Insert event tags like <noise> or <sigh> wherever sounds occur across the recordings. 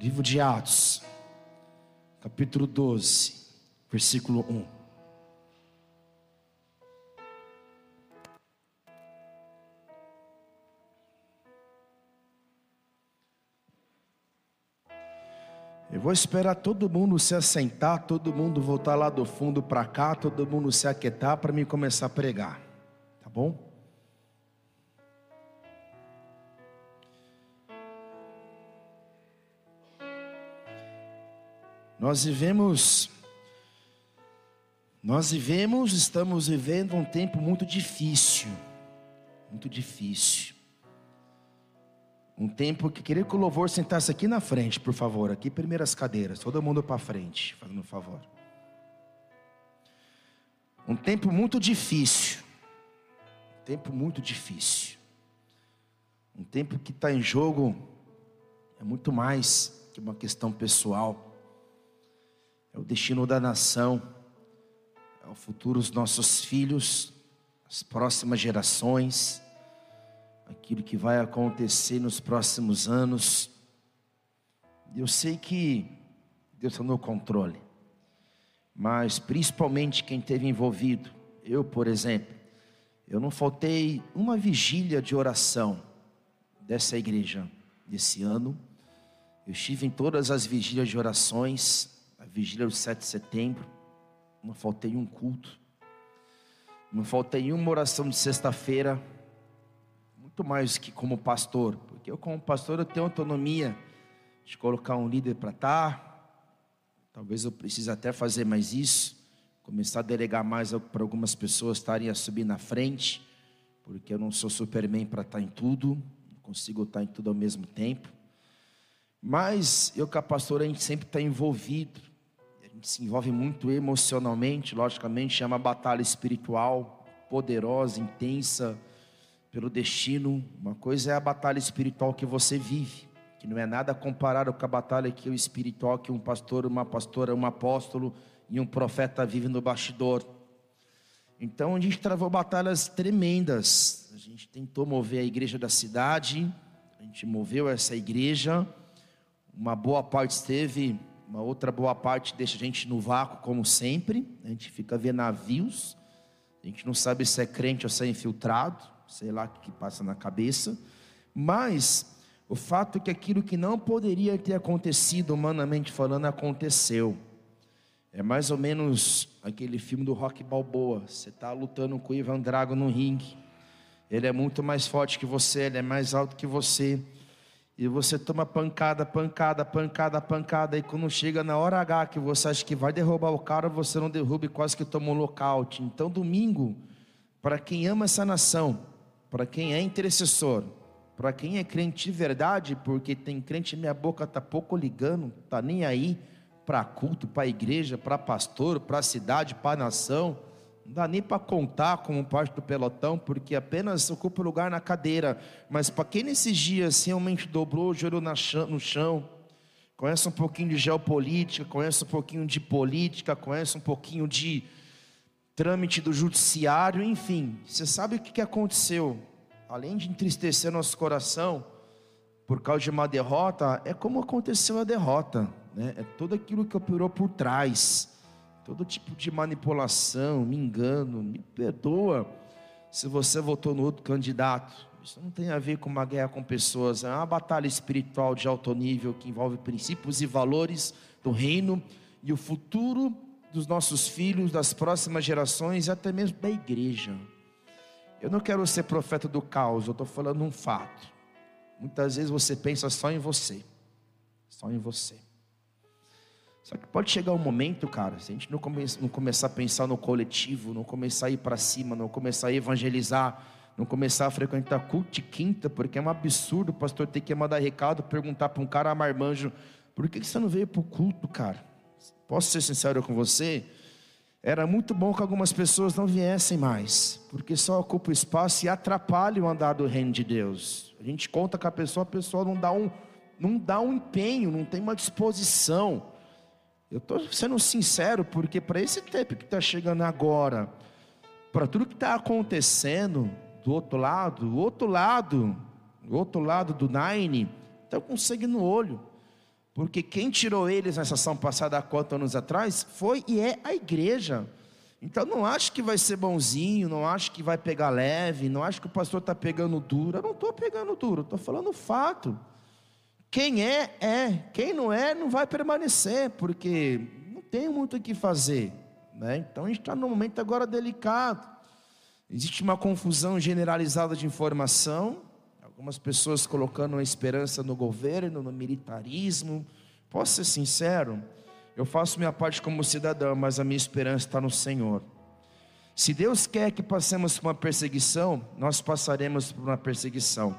Livro de Atos, capítulo 12, versículo 1. Eu vou esperar todo mundo se assentar, todo mundo voltar lá do fundo para cá, todo mundo se aquietar para mim começar a pregar. Tá bom? Nós vivemos, nós vivemos, estamos vivendo um tempo muito difícil, muito difícil. Um tempo que queria que o louvor sentasse aqui na frente, por favor, aqui primeiras cadeiras, todo mundo para frente, fazendo um favor. Um tempo muito difícil, um tempo muito difícil, um tempo que está em jogo é muito mais que uma questão pessoal é o destino da nação, é o futuro dos nossos filhos, as próximas gerações, aquilo que vai acontecer nos próximos anos. Eu sei que Deus está no controle, mas principalmente quem esteve envolvido, eu, por exemplo, eu não faltei uma vigília de oração dessa igreja desse ano. Eu estive em todas as vigílias de orações a vigília do 7 de setembro, não faltei um culto, não faltei uma oração de sexta-feira, muito mais que como pastor, porque eu como pastor eu tenho autonomia de colocar um líder para estar, talvez eu precise até fazer mais isso, começar a delegar mais para algumas pessoas estarem a subir na frente, porque eu não sou superman para estar em tudo, não consigo estar em tudo ao mesmo tempo. Mas eu, com a pastora, a gente sempre está envolvido se envolve muito emocionalmente, logicamente, é uma batalha espiritual poderosa, intensa pelo destino. Uma coisa é a batalha espiritual que você vive, que não é nada comparado com a batalha que o espiritual que um pastor, uma pastora, um apóstolo e um profeta vivem no bastidor. Então a gente travou batalhas tremendas. A gente tentou mover a igreja da cidade, a gente moveu essa igreja. Uma boa parte esteve uma outra boa parte deixa a gente no vácuo, como sempre. A gente fica vendo navios. A gente não sabe se é crente ou se é infiltrado. Sei lá o que passa na cabeça. Mas o fato é que aquilo que não poderia ter acontecido, humanamente falando, aconteceu. É mais ou menos aquele filme do Rock Balboa. Você está lutando com o Ivan Drago no ringue. Ele é muito mais forte que você, ele é mais alto que você. E você toma pancada, pancada, pancada, pancada. E quando chega na hora H que você acha que vai derrubar o cara, você não derruba e quase que toma um lockout. Então, domingo, para quem ama essa nação, para quem é intercessor, para quem é crente de verdade, porque tem crente, minha boca tá pouco ligando, tá nem aí para culto, para igreja, para pastor, para cidade, para nação. Não dá nem para contar como parte do pelotão, porque apenas ocupa lugar na cadeira. Mas para quem nesses dias realmente dobrou o joelho no chão, conhece um pouquinho de geopolítica, conhece um pouquinho de política, conhece um pouquinho de trâmite do judiciário, enfim, você sabe o que aconteceu? Além de entristecer nosso coração por causa de uma derrota, é como aconteceu a derrota, né? É tudo aquilo que operou por trás todo tipo de manipulação, me engano, me perdoa se você votou no outro candidato. Isso não tem a ver com uma guerra com pessoas, é uma batalha espiritual de alto nível que envolve princípios e valores do reino e o futuro dos nossos filhos, das próximas gerações e até mesmo da igreja. Eu não quero ser profeta do caos, eu estou falando um fato. Muitas vezes você pensa só em você, só em você. Só que pode chegar um momento, cara, se a gente não, come, não começar a pensar no coletivo, não começar a ir para cima, não começar a evangelizar, não começar a frequentar culto de quinta, porque é um absurdo o pastor ter que mandar recado, perguntar para um cara marmanjo, por que você não veio para o culto, cara? Posso ser sincero com você? Era muito bom que algumas pessoas não viessem mais, porque só ocupa o espaço e atrapalha o andar do reino de Deus. A gente conta com a pessoa, a pessoa não dá um, não dá um empenho, não tem uma disposição. Eu estou sendo sincero, porque para esse tempo que está chegando agora, para tudo que está acontecendo do outro lado, o outro lado, o outro lado do Nine, está com sangue no olho. Porque quem tirou eles nessa ação passada há quatro anos atrás foi e é a igreja. Então não acho que vai ser bonzinho, não acho que vai pegar leve, não acho que o pastor está pegando duro. Eu não estou pegando duro, estou falando fato. Quem é, é. Quem não é, não vai permanecer, porque não tem muito o que fazer. Né? Então a gente está num momento agora delicado. Existe uma confusão generalizada de informação, algumas pessoas colocando a esperança no governo, no militarismo. Posso ser sincero? Eu faço minha parte como cidadão, mas a minha esperança está no Senhor. Se Deus quer que passemos por uma perseguição, nós passaremos por uma perseguição.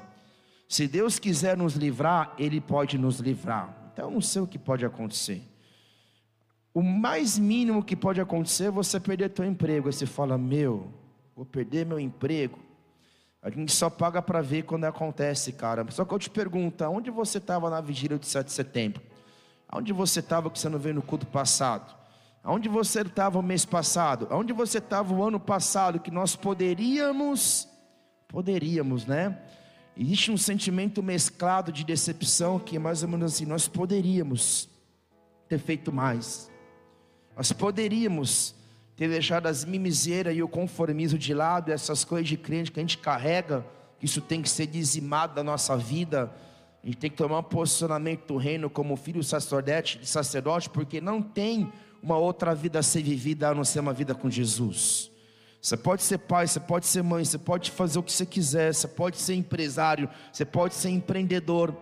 Se Deus quiser nos livrar, Ele pode nos livrar. Então, eu não sei o que pode acontecer. O mais mínimo que pode acontecer é você perder teu emprego. Aí você fala: Meu, vou perder meu emprego. A gente só paga para ver quando acontece, cara. Só que eu te pergunto: onde você estava na vigília de 7 de setembro? Onde você estava que você não veio no culto passado? Onde você estava o mês passado? Onde você estava o ano passado que nós poderíamos, poderíamos, né? Existe um sentimento mesclado de decepção que é mais ou menos assim, nós poderíamos ter feito mais. Nós poderíamos ter deixado as mimizeiras e o conformismo de lado, essas coisas de crente que a gente carrega, que isso tem que ser dizimado da nossa vida a gente tem que tomar um posicionamento do reino como filho sacerdote, sacerdote, porque não tem uma outra vida a ser vivida a não ser uma vida com Jesus. Você pode ser pai, você pode ser mãe, você pode fazer o que você quiser, você pode ser empresário, você pode ser empreendedor,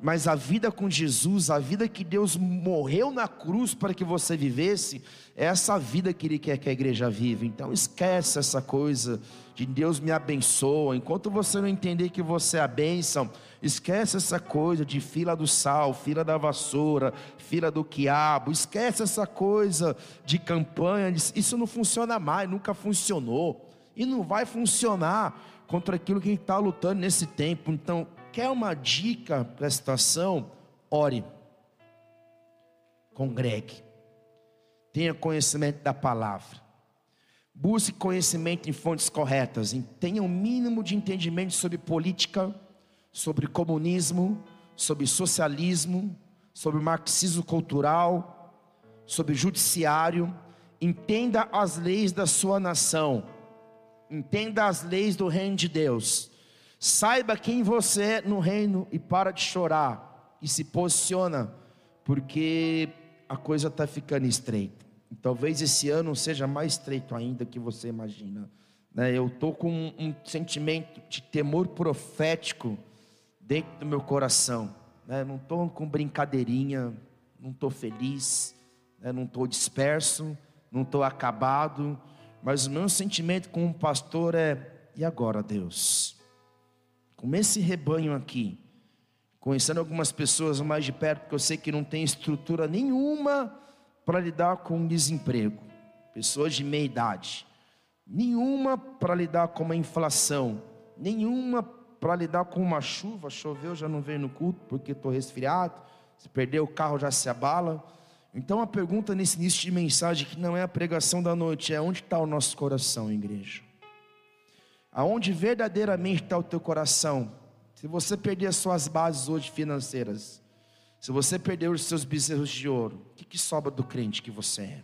mas a vida com Jesus, a vida que Deus morreu na cruz para que você vivesse, é essa vida que Ele quer que a igreja viva. Então esquece essa coisa de Deus me abençoa. Enquanto você não entender que você é a bênção, esquece essa coisa de fila do sal, fila da vassoura, fila do quiabo. Esquece essa coisa de campanha. Isso não funciona mais, nunca funcionou. E não vai funcionar contra aquilo que está lutando nesse tempo. Então, quer uma dica para a situação? Ore. Congregue. Tenha conhecimento da palavra. Busque conhecimento em fontes corretas. Tenha o um mínimo de entendimento sobre política, sobre comunismo, sobre socialismo, sobre marxismo cultural, sobre judiciário. Entenda as leis da sua nação. Entenda as leis do reino de Deus. Saiba quem você é no reino e para de chorar e se posiciona, porque a coisa está ficando estreita. Talvez esse ano seja mais estreito ainda que você imagina. Né? Eu estou com um, um, sentimento de temor profético dentro do meu coração. Né? Não estou com brincadeirinha, não estou feliz, né? não estou disperso, não estou acabado, mas o meu sentimento como pastor é: e agora, Deus? com esse rebanho aqui, conhecendo algumas pessoas mais de perto, porque eu sei que não tem estrutura nenhuma para lidar com desemprego, pessoas de meia idade, nenhuma para lidar com uma inflação, nenhuma para lidar com uma chuva, choveu, já não veio no culto porque estou resfriado, se perder o carro já se abala. Então a pergunta nesse início de mensagem, que não é a pregação da noite, é onde está o nosso coração, igreja? aonde verdadeiramente está o teu coração. Se você perder as suas bases hoje financeiras, se você perder os seus bezerros de ouro, o que, que sobra do crente que você é?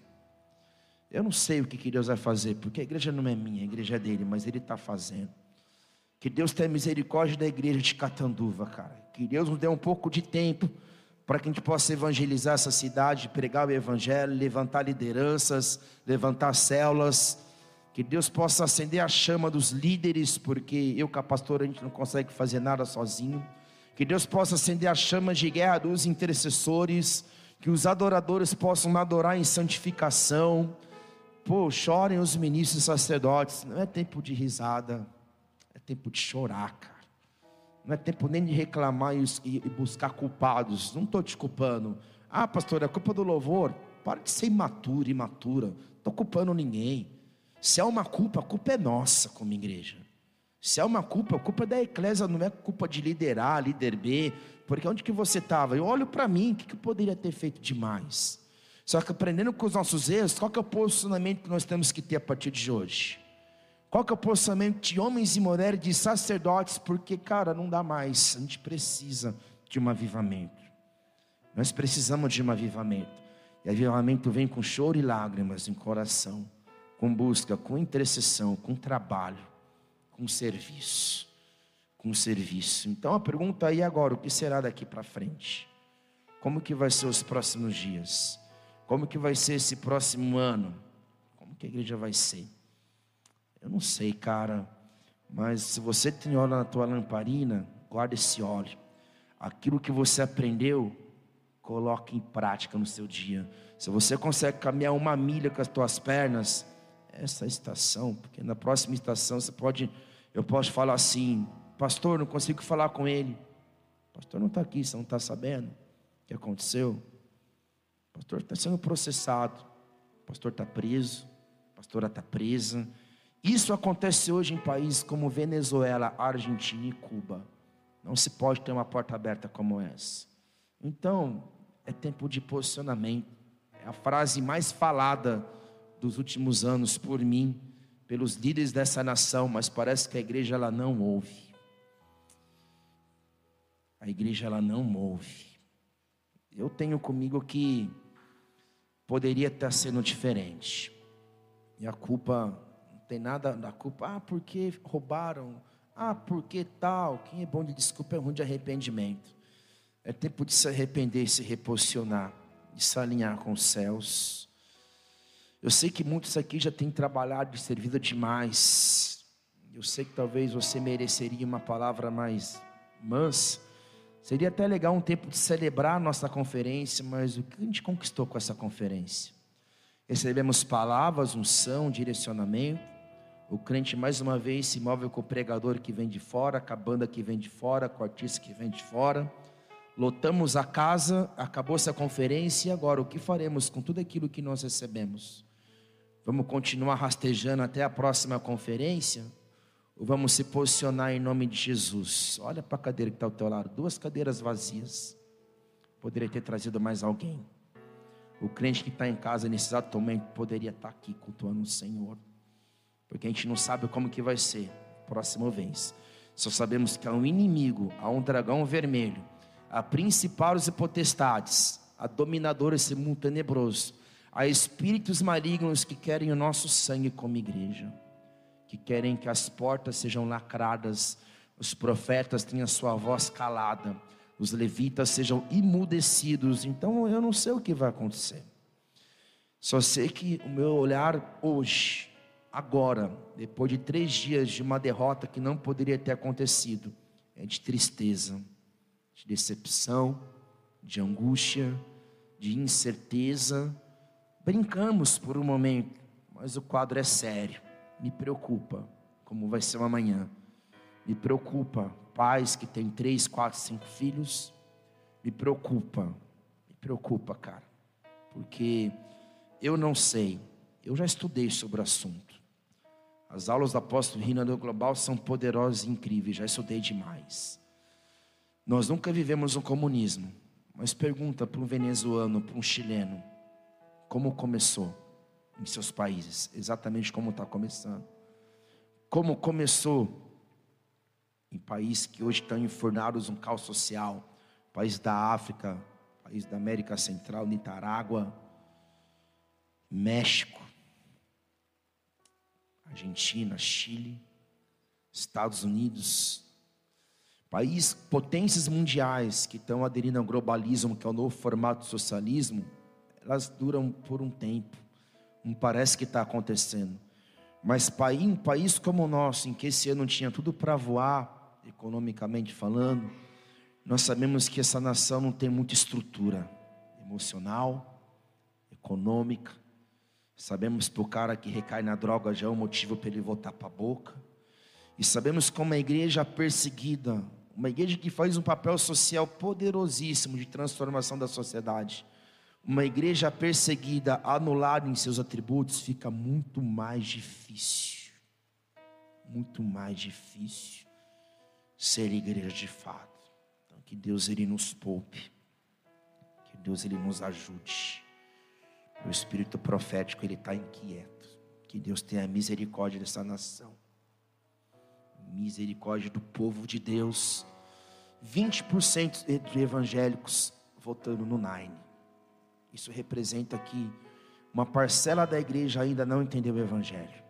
Eu não sei o que, que Deus vai fazer, porque a igreja não é minha, a igreja é dele, mas ele está fazendo. Que Deus tenha misericórdia da igreja de Catanduva, cara. Que Deus nos dê um pouco de tempo para que a gente possa evangelizar essa cidade, pregar o evangelho, levantar lideranças, levantar células que Deus possa acender a chama dos líderes, porque eu, com a pastora, a gente não consegue fazer nada sozinho. Que Deus possa acender a chama de guerra dos intercessores, que os adoradores possam adorar em santificação. Pô, chorem os ministros e sacerdotes. Não é tempo de risada, é tempo de chorar, cara. Não é tempo nem de reclamar e buscar culpados. Não estou te culpando. Ah, pastor, é culpa do louvor. Para de ser imaturo, imatura. Não estou culpando ninguém. Se há uma culpa, a culpa é nossa como igreja. Se há uma culpa, a culpa é da eclésia, não é culpa de liderar, líder B, porque onde que você estava? Eu olho para mim, o que, que eu poderia ter feito demais? Só que aprendendo com os nossos erros, qual que é o posicionamento que nós temos que ter a partir de hoje? Qual que é o posicionamento de homens e mulheres, de sacerdotes? Porque, cara, não dá mais, a gente precisa de um avivamento. Nós precisamos de um avivamento. E avivamento vem com choro e lágrimas em coração, com busca, com intercessão, com trabalho, com serviço. Com serviço. Então a pergunta aí agora, o que será daqui para frente? Como que vai ser os próximos dias? Como que vai ser esse próximo ano? Como que a igreja vai ser? Eu não sei, cara. Mas se você tem óleo na tua lamparina, guarda esse óleo. Aquilo que você aprendeu, coloque em prática no seu dia. Se você consegue caminhar uma milha com as tuas pernas, essa estação, porque na próxima estação você pode, eu posso falar assim, pastor, não consigo falar com ele. Pastor não está aqui, você não está sabendo o que aconteceu. Pastor está sendo processado, pastor está preso, pastora está presa. Isso acontece hoje em países como Venezuela, Argentina e Cuba. Não se pode ter uma porta aberta como essa. Então, é tempo de posicionamento. É a frase mais falada dos últimos anos por mim, pelos líderes dessa nação, mas parece que a igreja ela não ouve. A igreja ela não ouve. Eu tenho comigo que poderia estar sendo diferente. E a culpa tem nada da culpa. Ah, porque roubaram. Ah, porque tal. Quem é bom de desculpa é ruim de arrependimento. É tempo de se arrepender, se reposicionar, de se alinhar com os céus. Eu sei que muitos aqui já têm trabalhado e servido demais. Eu sei que talvez você mereceria uma palavra mais mansa. Seria até legal um tempo de celebrar a nossa conferência, mas o que a gente conquistou com essa conferência? Recebemos palavras, unção, direcionamento. O crente mais uma vez se move com o pregador que vem de fora, com a banda que vem de fora, com o artista que vem de fora. Lotamos a casa, acabou-se a conferência e agora o que faremos com tudo aquilo que nós recebemos? Vamos continuar rastejando até a próxima conferência? Ou vamos se posicionar em nome de Jesus? Olha para a cadeira que está ao teu lado, duas cadeiras vazias. Poderia ter trazido mais alguém. O crente que está em casa nesse exato momento poderia estar tá aqui cultuando o Senhor porque a gente não sabe como que vai ser próxima vez. Só sabemos que há um inimigo, há um dragão vermelho, há principados e potestades, há dominadores esse mundo tenebroso, há espíritos malignos que querem o nosso sangue como igreja, que querem que as portas sejam lacradas, os profetas tenham sua voz calada, os levitas sejam imudecidos. Então eu não sei o que vai acontecer. Só sei que o meu olhar hoje agora, depois de três dias de uma derrota que não poderia ter acontecido, é de tristeza, de decepção, de angústia, de incerteza. Brincamos por um momento, mas o quadro é sério. Me preocupa como vai ser amanhã. Me preocupa pais que têm três, quatro, cinco filhos. Me preocupa, me preocupa, cara, porque eu não sei. Eu já estudei sobre o assunto. As aulas do apóstolo Rinaldo Global são poderosas e incríveis, já estudei demais. Nós nunca vivemos um comunismo, mas pergunta para um venezuelano, para um chileno, como começou em seus países, exatamente como está começando. Como começou em países que hoje estão enfurnados um caos social, país da África, país da América Central, Nicarágua, México, Argentina, Chile, Estados Unidos, países, potências mundiais que estão aderindo ao globalismo, que é o novo formato do socialismo, elas duram por um tempo, não parece que está acontecendo. Mas um país como o nosso, em que esse ano tinha tudo para voar, economicamente falando, nós sabemos que essa nação não tem muita estrutura emocional, econômica, Sabemos que o cara que recai na droga já é um motivo para ele voltar para a boca. E sabemos como a igreja perseguida, uma igreja que faz um papel social poderosíssimo de transformação da sociedade, uma igreja perseguida, anulada em seus atributos, fica muito mais difícil. Muito mais difícil ser igreja de fato. Então, que Deus ele nos poupe. Que Deus ele nos ajude. O espírito profético ele está inquieto. Que Deus tenha misericórdia dessa nação. Misericórdia do povo de Deus. 20% de evangélicos votando no Nine. Isso representa que uma parcela da igreja ainda não entendeu o Evangelho.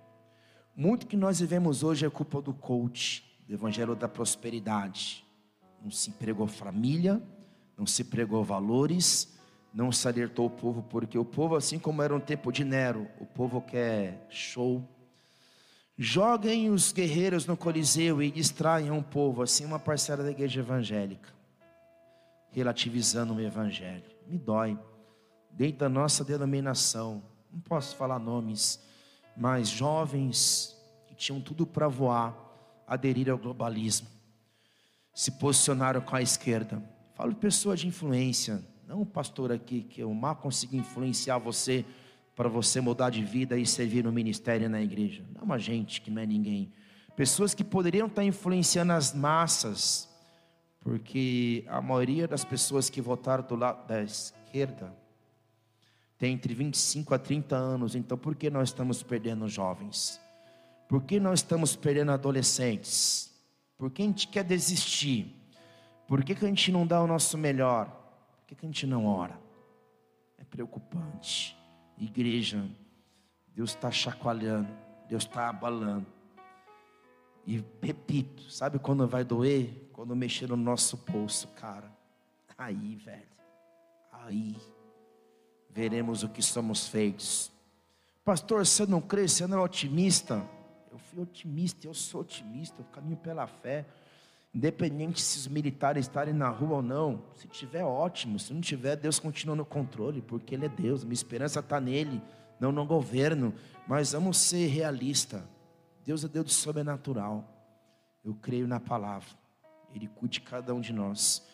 Muito que nós vivemos hoje é culpa do coach, do Evangelho da prosperidade. Não se pregou família, não se pregou valores, não se alertou o povo, porque o povo, assim como era um tempo de Nero, o povo quer show. Joguem os guerreiros no Coliseu e distraiam o povo, assim uma parcela da igreja evangélica, relativizando o evangelho. Me dói. Dentro da nossa denominação, não posso falar nomes, mas jovens que tinham tudo para voar, aderiram ao globalismo, se posicionaram com a esquerda. Falo pessoa de influência, não um pastor aqui que eu mal consigo influenciar você para você mudar de vida e servir no ministério e na igreja. Não uma gente que não é ninguém. Pessoas que poderiam estar influenciando as massas, porque a maioria das pessoas que votaram do lado da esquerda tem entre 25 a 30 anos, então por que nós estamos perdendo jovens? Por que nós estamos perdendo adolescentes? Por que a gente quer desistir? Por que, que a gente não dá o nosso melhor? que, que a gente não ora? É preocupante. Igreja, Deus está chacoalhando, Deus está abalando. E repito, sabe quando vai doer? Quando mexer no nosso bolso, cara. Aí, velho. Aí veremos o que somos feitos. Pastor, você não crê, você não é otimista? Eu fui otimista, eu sou otimista, eu caminho pela fé. Independente se os militares estarem na rua ou não, se tiver ótimo, se não tiver, Deus continua no controle, porque Ele é Deus, minha esperança está nele, não no governo. Mas vamos ser realistas. Deus é Deus do sobrenatural. Eu creio na palavra. Ele cuide de cada um de nós.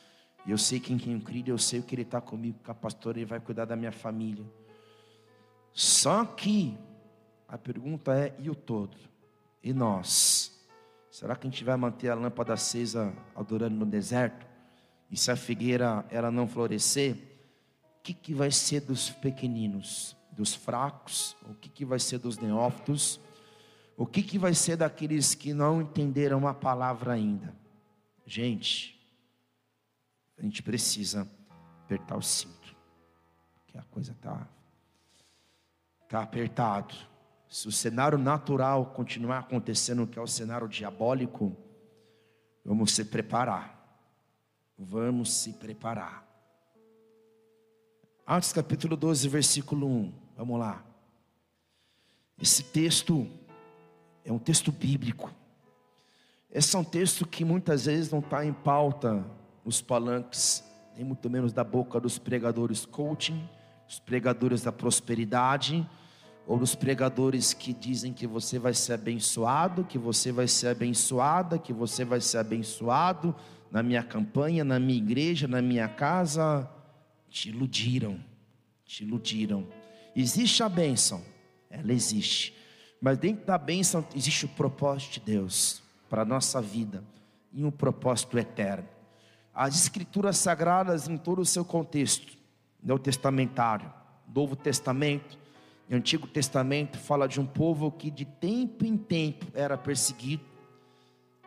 Eu sei quem quem eu creio, eu sei que Ele está comigo, com a pastora, Ele vai cuidar da minha família. Só que a pergunta é: e o todo? E nós? Será que a gente vai manter a lâmpada acesa adorando no deserto? E se a figueira ela não florescer, o que, que vai ser dos pequeninos, dos fracos? O que, que vai ser dos neófitos? O que, que vai ser daqueles que não entenderam a palavra ainda? Gente, a gente precisa apertar o cinto, porque a coisa está tá apertado. Se o cenário natural continuar acontecendo, que é o cenário diabólico, vamos se preparar. Vamos se preparar. Atos capítulo 12, versículo 1. Vamos lá. Esse texto é um texto bíblico. Esse é um texto que muitas vezes não está em pauta nos palanques, nem muito menos da boca dos pregadores coaching, dos pregadores da prosperidade ou dos pregadores que dizem que você vai ser abençoado, que você vai ser abençoada, que você vai ser abençoado na minha campanha, na minha igreja, na minha casa, te iludiram, te iludiram. Existe a bênção, ela existe, mas dentro da bênção existe o propósito de Deus para a nossa vida e um propósito eterno. As escrituras sagradas em todo o seu contexto, no testamentário, Novo Testamento, o Antigo Testamento fala de um povo que de tempo em tempo era perseguido.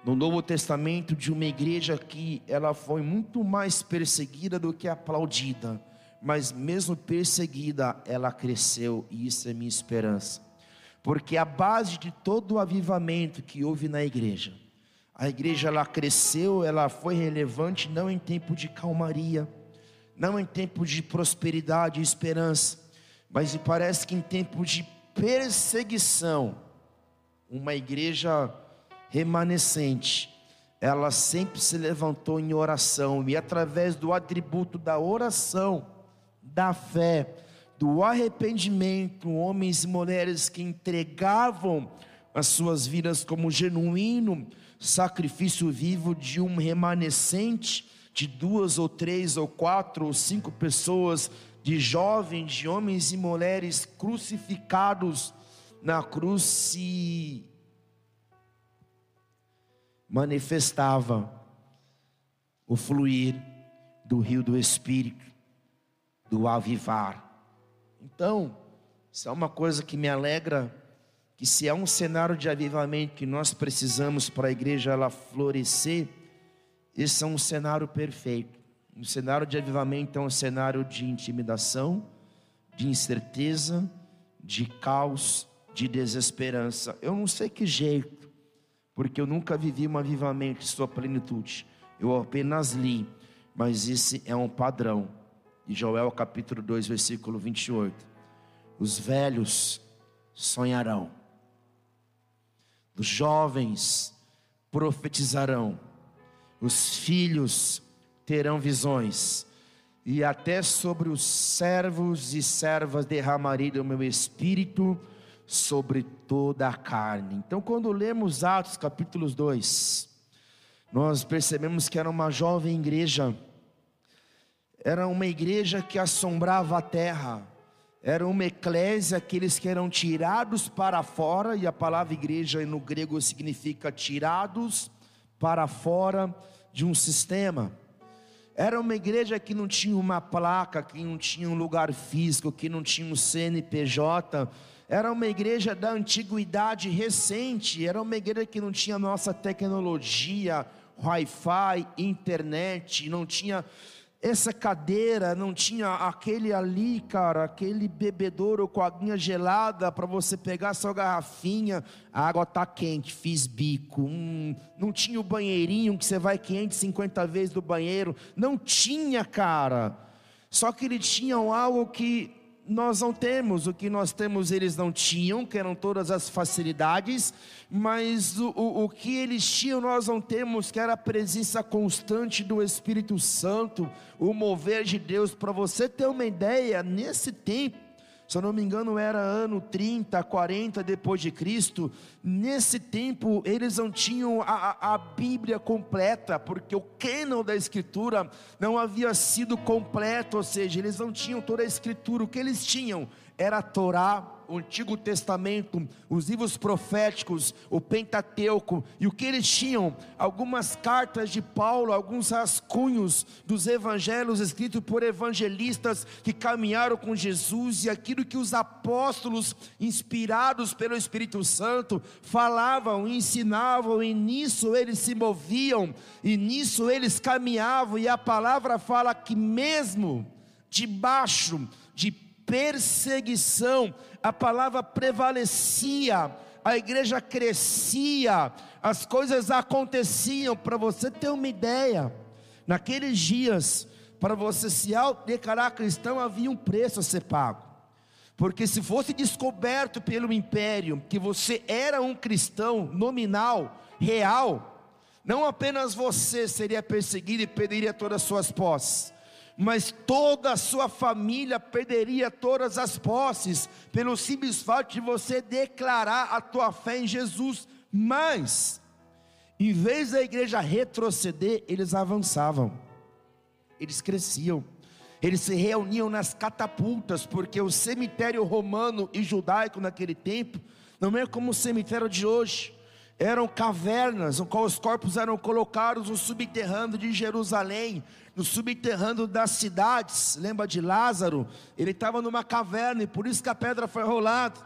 No Novo Testamento, de uma igreja que ela foi muito mais perseguida do que aplaudida, mas mesmo perseguida, ela cresceu, e isso é minha esperança. Porque a base de todo o avivamento que houve na igreja, a igreja ela cresceu, ela foi relevante não em tempo de calmaria, não em tempo de prosperidade e esperança, mas parece que em tempos de perseguição, uma igreja remanescente, ela sempre se levantou em oração e através do atributo da oração, da fé, do arrependimento, homens e mulheres que entregavam as suas vidas como genuíno sacrifício vivo de um remanescente de duas ou três ou quatro ou cinco pessoas de jovens, de homens e mulheres crucificados na cruz se manifestava o fluir do rio do Espírito, do avivar. Então, isso é uma coisa que me alegra, que se é um cenário de avivamento que nós precisamos para a igreja ela florescer, esse é um cenário perfeito Um cenário de avivamento é um cenário de intimidação, de incerteza, de caos, de desesperança. Eu não sei que jeito, porque eu nunca vivi um avivamento em sua plenitude. Eu apenas li, mas esse é um padrão. De Joel capítulo 2, versículo 28. Os velhos sonharão, os jovens profetizarão, os filhos terão visões, e até sobre os servos e servas derramarei do meu espírito sobre toda a carne. Então, quando lemos Atos capítulos 2, nós percebemos que era uma jovem igreja, era uma igreja que assombrava a terra, era uma eclésia, aqueles que eram tirados para fora, e a palavra igreja no grego significa tirados para fora de um sistema. Era uma igreja que não tinha uma placa, que não tinha um lugar físico, que não tinha um CNPJ. Era uma igreja da antiguidade recente. Era uma igreja que não tinha nossa tecnologia, Wi-Fi, internet, não tinha essa cadeira não tinha aquele ali, cara, aquele bebedouro com aguinha gelada para você pegar sua garrafinha, a água tá quente, fiz bico. Hum, não tinha o banheirinho que você vai 550 vezes do banheiro, não tinha, cara. Só que eles tinham algo que nós não temos, o que nós temos eles não tinham, que eram todas as facilidades, mas o, o, o que eles tinham nós não temos, que era a presença constante do Espírito Santo, o mover de Deus. Para você ter uma ideia, nesse tempo, se eu não me engano, era ano 30, 40 depois de Cristo. Nesse tempo, eles não tinham a, a, Bíblia completa, porque o cânon da Escritura não havia sido completo, ou seja, eles não tinham toda a Escritura. O que eles tinham era a Torá, o Antigo Testamento, os livros proféticos, o Pentateuco, e o que eles tinham? Algumas cartas de Paulo, alguns rascunhos dos evangelhos escritos por evangelistas que caminharam com Jesus, e aquilo que os apóstolos, inspirados pelo Espírito Santo, falavam, ensinavam, e nisso eles se moviam, e nisso eles caminhavam, e a palavra fala que mesmo debaixo de perseguição, a palavra prevalecia, a igreja crescia, as coisas aconteciam. Para você ter uma ideia, naqueles dias, para você se declarar cristão, havia um preço a ser pago. Porque se fosse descoberto pelo império que você era um cristão nominal, real, não apenas você seria perseguido e perderia todas as suas posses, mas toda a sua família perderia todas as posses, pelo simples fato de você declarar a tua fé em Jesus. Mas, em vez da igreja retroceder, eles avançavam, eles cresciam, eles se reuniam nas catapultas, porque o cemitério romano e judaico naquele tempo não é como o cemitério de hoje eram cavernas, no qual os corpos eram colocados no subterrâneo de Jerusalém, no subterrâneo das cidades. Lembra de Lázaro? Ele estava numa caverna e por isso que a pedra foi rolada.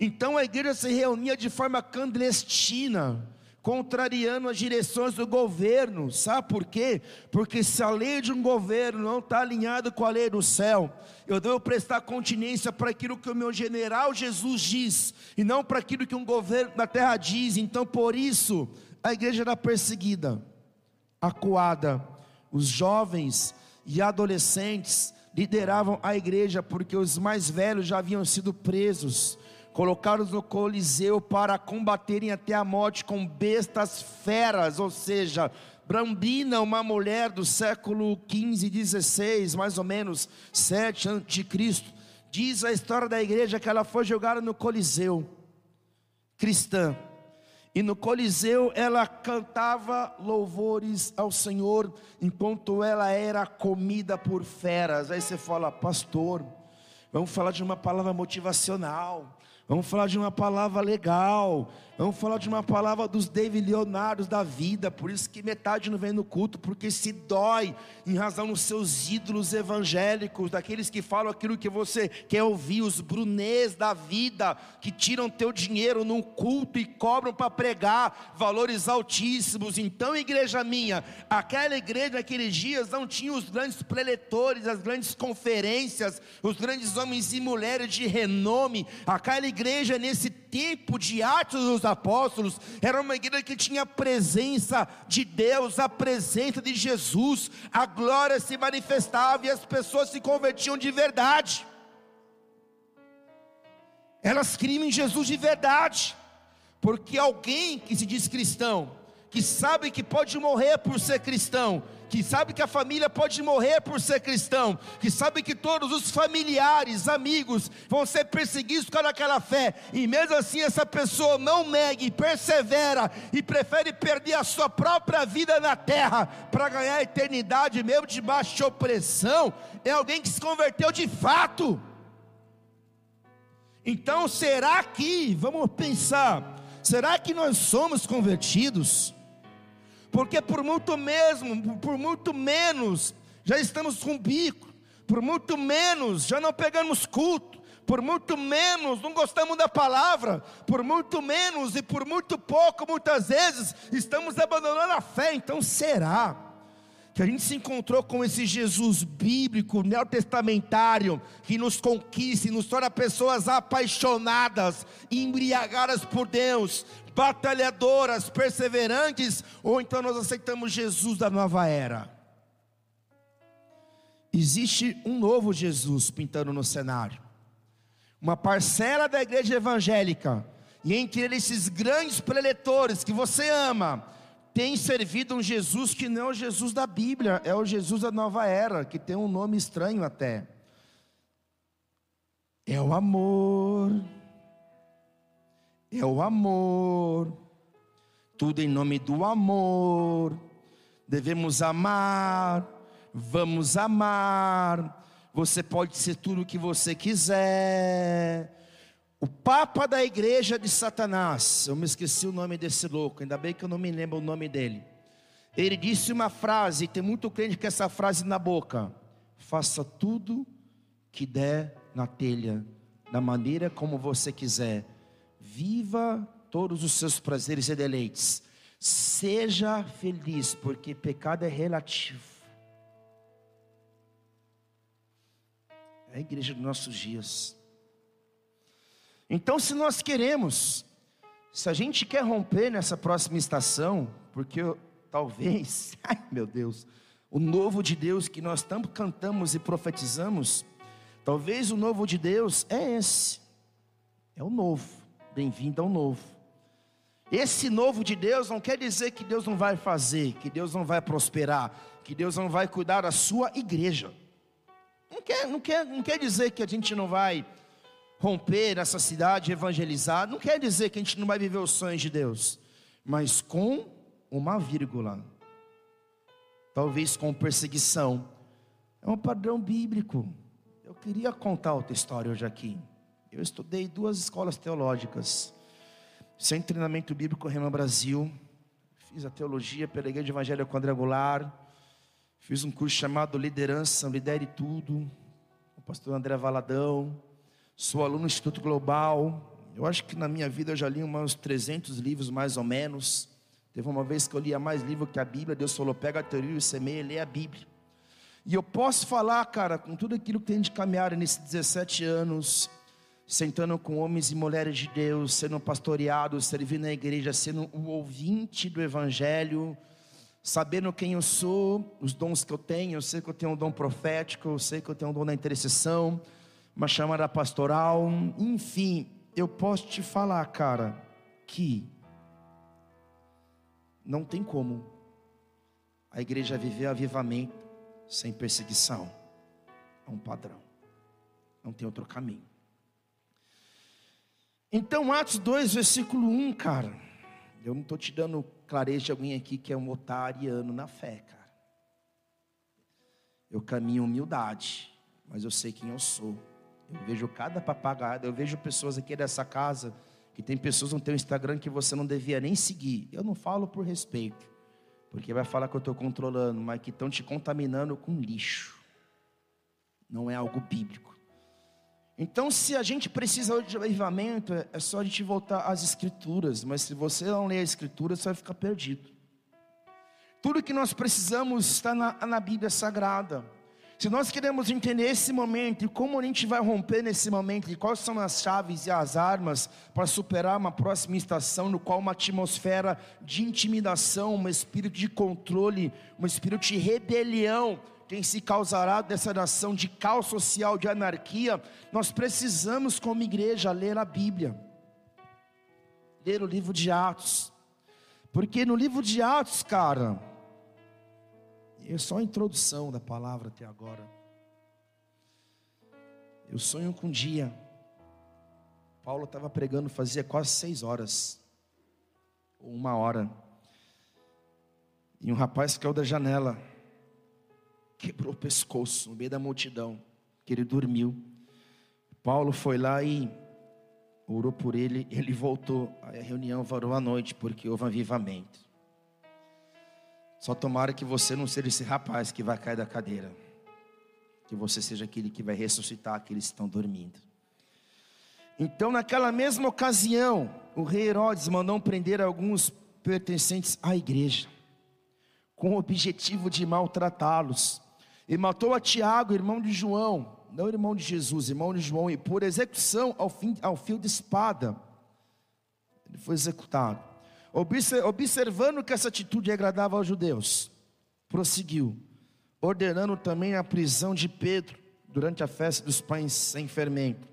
Então a igreja se reunia de forma clandestina contrariando as direções do governo. Sabe por quê? Porque se a lei de um governo não está alinhada com a lei do céu, eu devo prestar continência para aquilo que o meu general Jesus diz, e não para aquilo que um governo da terra diz. Então, por isso, a igreja era perseguida, acuada. Os jovens e adolescentes lideravam a igreja porque os mais velhos já haviam sido presos colocados no Coliseu para combaterem até a morte com bestas feras, ou seja, Brambina, uma mulher do século 15, 16, mais ou menos, 7 a.C., diz a história da igreja que ela foi jogada no Coliseu, cristã, e no Coliseu ela cantava louvores ao Senhor, enquanto ela era comida por feras. Aí você fala, pastor, vamos falar de uma palavra motivacional. Vamos falar de uma palavra legal. Vamos falar de uma palavra dos David Leonardos da vida, por isso que metade não vem no culto, porque se dói em razão dos seus ídolos evangélicos, daqueles que falam aquilo que você quer ouvir, os brunês da vida, que tiram teu dinheiro num culto e cobram para pregar valores altíssimos. Então, igreja minha, aquela igreja naqueles dias não tinha os grandes preletores, as grandes conferências, os grandes homens e mulheres de renome. Aquela igreja nesse tempo de Atos dos Apóstolos, era uma igreja que tinha a presença de Deus, a presença de Jesus, a glória se manifestava e as pessoas se convertiam de verdade. Elas criam em Jesus de verdade, porque alguém que se diz cristão, que sabe que pode morrer por ser cristão, que sabe que a família pode morrer por ser cristão, que sabe que todos os familiares, amigos vão ser perseguidos por causa daquela fé, e mesmo assim essa pessoa não nega e persevera e prefere perder a sua própria vida na terra para ganhar a eternidade mesmo debaixo de opressão, é alguém que se converteu de fato. Então, será que, vamos pensar, será que nós somos convertidos? Porque por muito mesmo, por muito menos, já estamos com bico, por muito menos, já não pegamos culto, por muito menos, não gostamos da palavra, por muito menos e por muito pouco, muitas vezes, estamos abandonando a fé. Então, será que a gente se encontrou com esse Jesus bíblico, neotestamentário, que nos conquista e nos torna pessoas apaixonadas, embriagadas por Deus, batalhadoras, perseverantes, ou então nós aceitamos Jesus da nova era? Existe um novo Jesus pintando no cenário, uma parcela da igreja evangélica, e entre eles esses grandes preletores que você ama, tem servido um Jesus que não é o Jesus da Bíblia, é o Jesus da nova era, que tem um nome estranho até. É o amor é o amor, tudo em nome do amor. Devemos amar, vamos amar. Você pode ser tudo o que você quiser. O Papa da igreja de Satanás, eu me esqueci o nome desse louco, ainda bem que eu não me lembro o nome dele. Ele disse uma frase, e tem muito crente com essa frase na boca: faça tudo que der na telha, da maneira como você quiser viva todos os seus prazeres e deleites. Seja feliz, porque pecado é relativo. É a igreja dos nossos dias. Então, se nós queremos, se a gente quer romper nessa próxima estação, porque eu, talvez, <laughs> ai meu Deus, o novo de Deus que nós tanto cantamos e profetizamos, talvez o novo de Deus é esse, é o novo bem-vindo ao novo. Esse novo de Deus não quer dizer que Deus não vai fazer, que Deus não vai prosperar, que Deus não vai cuidar da sua igreja. Não quer, não quer, não quer dizer que a gente não vai romper nessa cidade, evangelizar, não quer dizer que a gente não vai viver os sonhos de Deus, mas com uma vírgula, talvez com perseguição. É um padrão bíblico. Eu queria contar outra história hoje aqui. Eu estudei duas escolas teológicas. Sem treinamento bíblico Rema Brasil. Fiz a teologia pela Igreja Evangélica Quadrangular. Fiz um curso chamado Liderança, Lidere Tudo. O pastor André Valadão. Sou aluno do Instituto Global. Eu acho que na minha vida eu já li uns 300 livros, mais ou menos. Teve uma vez que eu lia mais livro que a Bíblia. Deus falou: pega a teoria e semeia lê a Bíblia. E eu posso falar, cara, com tudo aquilo que tem de caminhar nesses 17 anos, sentando com homens e mulheres de Deus, sendo pastoreado, servindo na igreja, sendo o ouvinte do Evangelho, sabendo quem eu sou, os dons que eu tenho. Eu sei que eu tenho um dom profético, eu sei que eu tenho um dom da intercessão, uma chamada pastoral, enfim, eu posso te falar, cara, que não tem como a igreja viver avivamento sem perseguição. É um padrão, não tem outro caminho. Então, Atos 2, versículo 1, cara. Eu não estou te dando clareza de alguém aqui que é um otariano na fé, cara. Eu caminho humildade, mas eu sei quem eu sou. Eu vejo cada papagaio, eu vejo pessoas aqui dessa casa Que tem pessoas no teu Instagram que você não devia nem seguir. Eu não falo por respeito, porque vai falar que eu estou controlando, mas que estão te contaminando com lixo. Não é algo bíblico. Então, se a gente precisa de avivamento, é só a gente voltar às Escrituras. Mas se você não ler a Escritura, você vai ficar perdido. Tudo que nós precisamos está na, na Bíblia Sagrada. Se nós queremos entender esse momento e como a gente vai romper nesse momento, e quais são as chaves e as armas para superar uma próxima estação, no qual uma atmosfera de intimidação, um espírito de controle, um espírito de rebelião tem se causará dessa nação de caos social, de anarquia, nós precisamos, como igreja, ler a Bíblia, ler o livro de Atos, porque no livro de Atos, cara, é só a introdução da palavra até agora. Eu sonho com um dia. Paulo estava pregando fazia quase seis horas, ou uma hora. E um rapaz caiu da janela, quebrou o pescoço no meio da multidão, que ele dormiu. Paulo foi lá e orou por ele, ele voltou. Aí a reunião varou à noite, porque houve um avivamento. Só tomara que você não seja esse rapaz que vai cair da cadeira. Que você seja aquele que vai ressuscitar aqueles que estão dormindo. Então, naquela mesma ocasião, o rei Herodes mandou prender alguns pertencentes à igreja, com o objetivo de maltratá-los. E matou a Tiago, irmão de João, não irmão de Jesus, irmão de João, e por execução ao, fim, ao fio de espada, ele foi executado. Observando que essa atitude agradava aos judeus, prosseguiu, ordenando também a prisão de Pedro durante a festa dos pães sem fermento.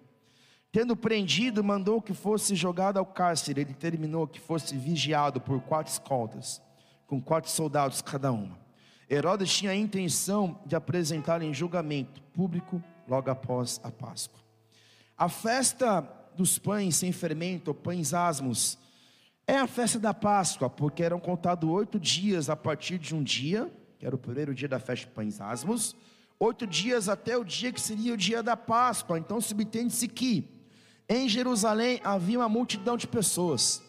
Tendo prendido, mandou que fosse jogado ao cárcere. Ele terminou que fosse vigiado por quatro escoltas, com quatro soldados cada uma. Herodes tinha a intenção de apresentar em julgamento público logo após a Páscoa. A festa dos pães sem fermento, pães asmos, é a festa da Páscoa, porque eram contados oito dias a partir de um dia, que era o primeiro dia da festa de pães asmos, oito dias até o dia que seria o dia da Páscoa. Então subtende-se que em Jerusalém havia uma multidão de pessoas,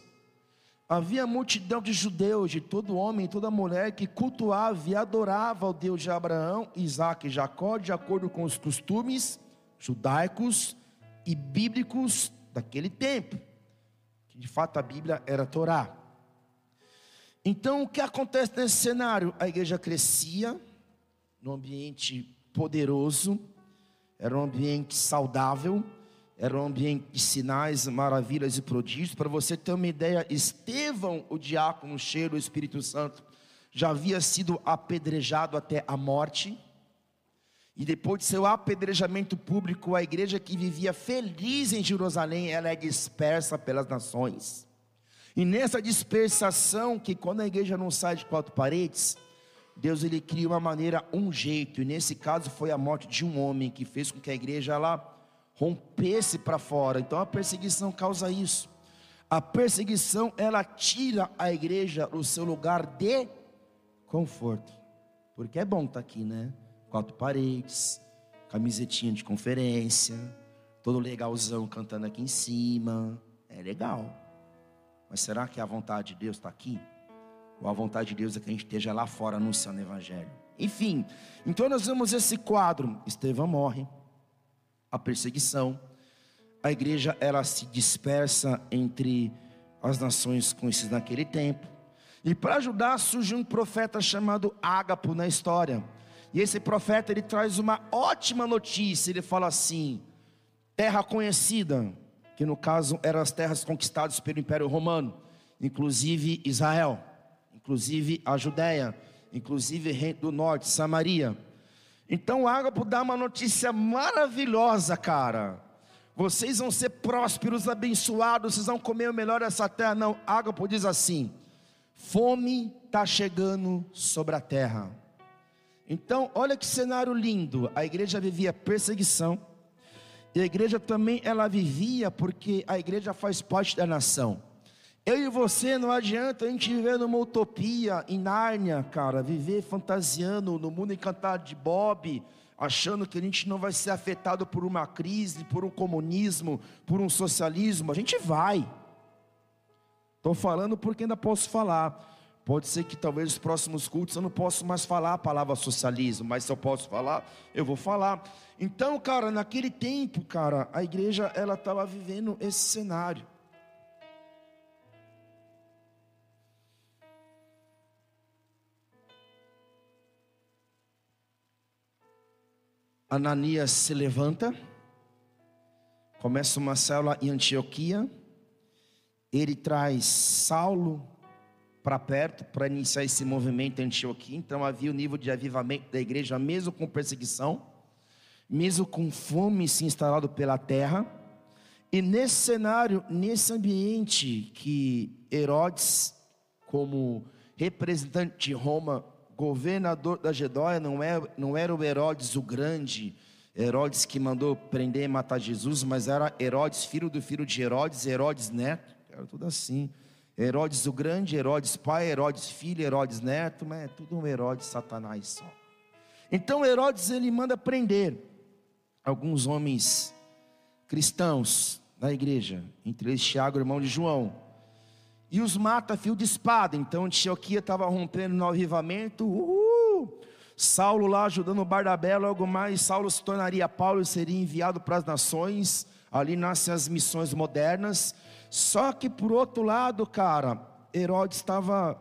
havia multidão de judeus, de todo homem toda mulher que cultuava e adorava o Deus de Abraão, Isaac e Jacó, de acordo com os costumes judaicos e bíblicos daquele tempo de fato a Bíblia era a Torá. Então, o que acontece nesse cenário? A igreja crescia num ambiente poderoso, era um ambiente saudável, era um ambiente de sinais, maravilhas e prodígios. Para você ter uma ideia, Estevão, o diácono cheio do Espírito Santo, já havia sido apedrejado até a morte. E depois de seu apedrejamento público, a igreja que vivia feliz em Jerusalém, ela é dispersa pelas nações. E nessa dispersação, que quando a igreja não sai de quatro paredes, Deus ele cria uma maneira, um jeito. E nesse caso foi a morte de um homem que fez com que a igreja ela rompesse para fora. Então a perseguição causa isso. A perseguição ela tira a igreja do seu lugar de conforto. Porque é bom estar tá aqui, né? Quatro paredes, camisetinha de conferência, todo legalzão cantando aqui em cima. É legal. Mas será que a vontade de Deus está aqui? Ou a vontade de Deus é que a gente esteja lá fora anunciando o Evangelho? Enfim, então nós vemos esse quadro: Estevão morre, a perseguição, a igreja ela se dispersa entre as nações conhecidas naquele tempo. E para ajudar surge um profeta chamado Ágapo na história. E esse profeta ele traz uma ótima notícia. Ele fala assim: terra conhecida, que no caso eram as terras conquistadas pelo Império Romano, inclusive Israel, inclusive a Judéia, inclusive Reino do Norte, Samaria. Então Ágapo dá uma notícia maravilhosa, cara. Vocês vão ser prósperos, abençoados, vocês vão comer o melhor dessa terra. Não, Ágapo diz assim: fome está chegando sobre a terra. Então, olha que cenário lindo. A igreja vivia perseguição. E a igreja também ela vivia porque a igreja faz parte da nação. Eu e você não adianta a gente viver numa utopia em Nárnia, cara, viver fantasiando no mundo encantado de Bob, achando que a gente não vai ser afetado por uma crise, por um comunismo, por um socialismo. A gente vai. Estou falando porque ainda posso falar. Pode ser que talvez os próximos cultos eu não possa mais falar a palavra socialismo, mas se eu posso falar, eu vou falar. Então, cara, naquele tempo, cara, a igreja ela estava vivendo esse cenário. Ananias se levanta, começa uma célula em Antioquia, ele traz Saulo para perto para iniciar esse movimento em Antioquia. Então havia o nível de avivamento da igreja, mesmo com perseguição, mesmo com fome se instalado pela terra. E nesse cenário, nesse ambiente que Herodes, como representante de Roma, governador da Gedóia, não é, não era o Herodes o grande, Herodes que mandou prender e matar Jesus, mas era Herodes, filho do filho de Herodes, Herodes neto, era tudo assim. Herodes o Grande, Herodes pai, Herodes filho, Herodes neto, mas é tudo um Herodes Satanás só. Então Herodes ele manda prender alguns homens cristãos da igreja, entre eles Tiago, irmão de João, e os mata a fio de espada. Então Antioquia estava rompendo no avivamento, uhul! Saulo lá ajudando o Bardabé, logo mais Saulo se tornaria Paulo e seria enviado para as nações. Ali nascem as missões modernas. Só que por outro lado, cara, Herodes estava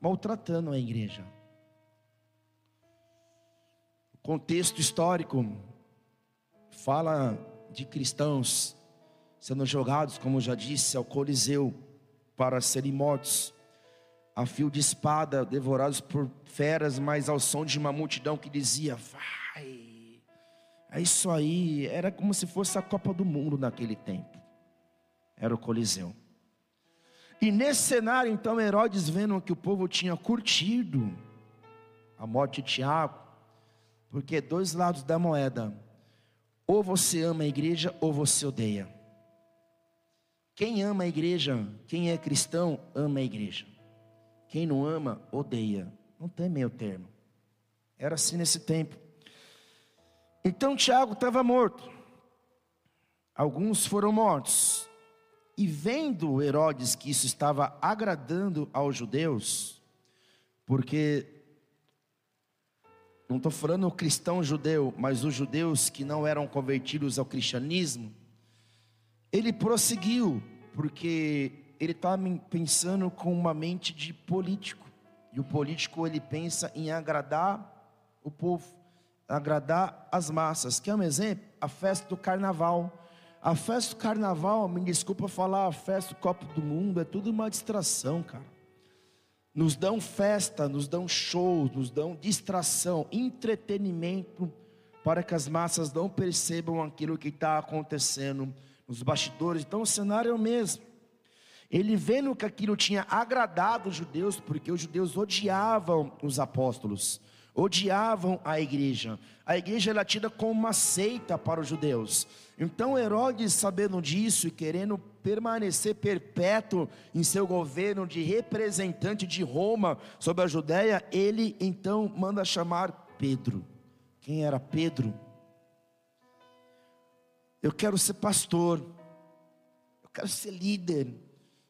maltratando a igreja. O contexto histórico fala de cristãos sendo jogados, como já disse, ao Coliseu para serem mortos, a fio de espada, devorados por feras, mas ao som de uma multidão que dizia: Vai, é isso aí. Era como se fosse a Copa do Mundo naquele tempo era o Coliseu. E nesse cenário, então, Herodes, vendo que o povo tinha curtido a morte de Tiago, porque dois lados da moeda, ou você ama a igreja ou você odeia. Quem ama a igreja, quem é cristão, ama a igreja. Quem não ama, odeia. Não tem meio termo. Era assim nesse tempo. Então Tiago estava morto. Alguns foram mortos. E vendo Herodes que isso estava agradando aos judeus, porque não estou falando o cristão judeu, mas os judeus que não eram convertidos ao cristianismo, ele prosseguiu, porque ele estava pensando com uma mente de político, e o político ele pensa em agradar o povo, agradar as massas. Quer um exemplo? A festa do carnaval. A festa do carnaval, me desculpa falar, a festa do Copa do Mundo, é tudo uma distração, cara. Nos dão festa, nos dão shows, nos dão distração, entretenimento, para que as massas não percebam aquilo que está acontecendo nos bastidores. Então o cenário é o mesmo. Ele vendo que aquilo tinha agradado os judeus, porque os judeus odiavam os apóstolos odiavam a igreja. A igreja era tida como uma seita para os judeus. Então Herodes, sabendo disso e querendo permanecer perpétuo em seu governo de representante de Roma sobre a Judéia, ele então manda chamar Pedro. Quem era Pedro? Eu quero ser pastor. Eu quero ser líder.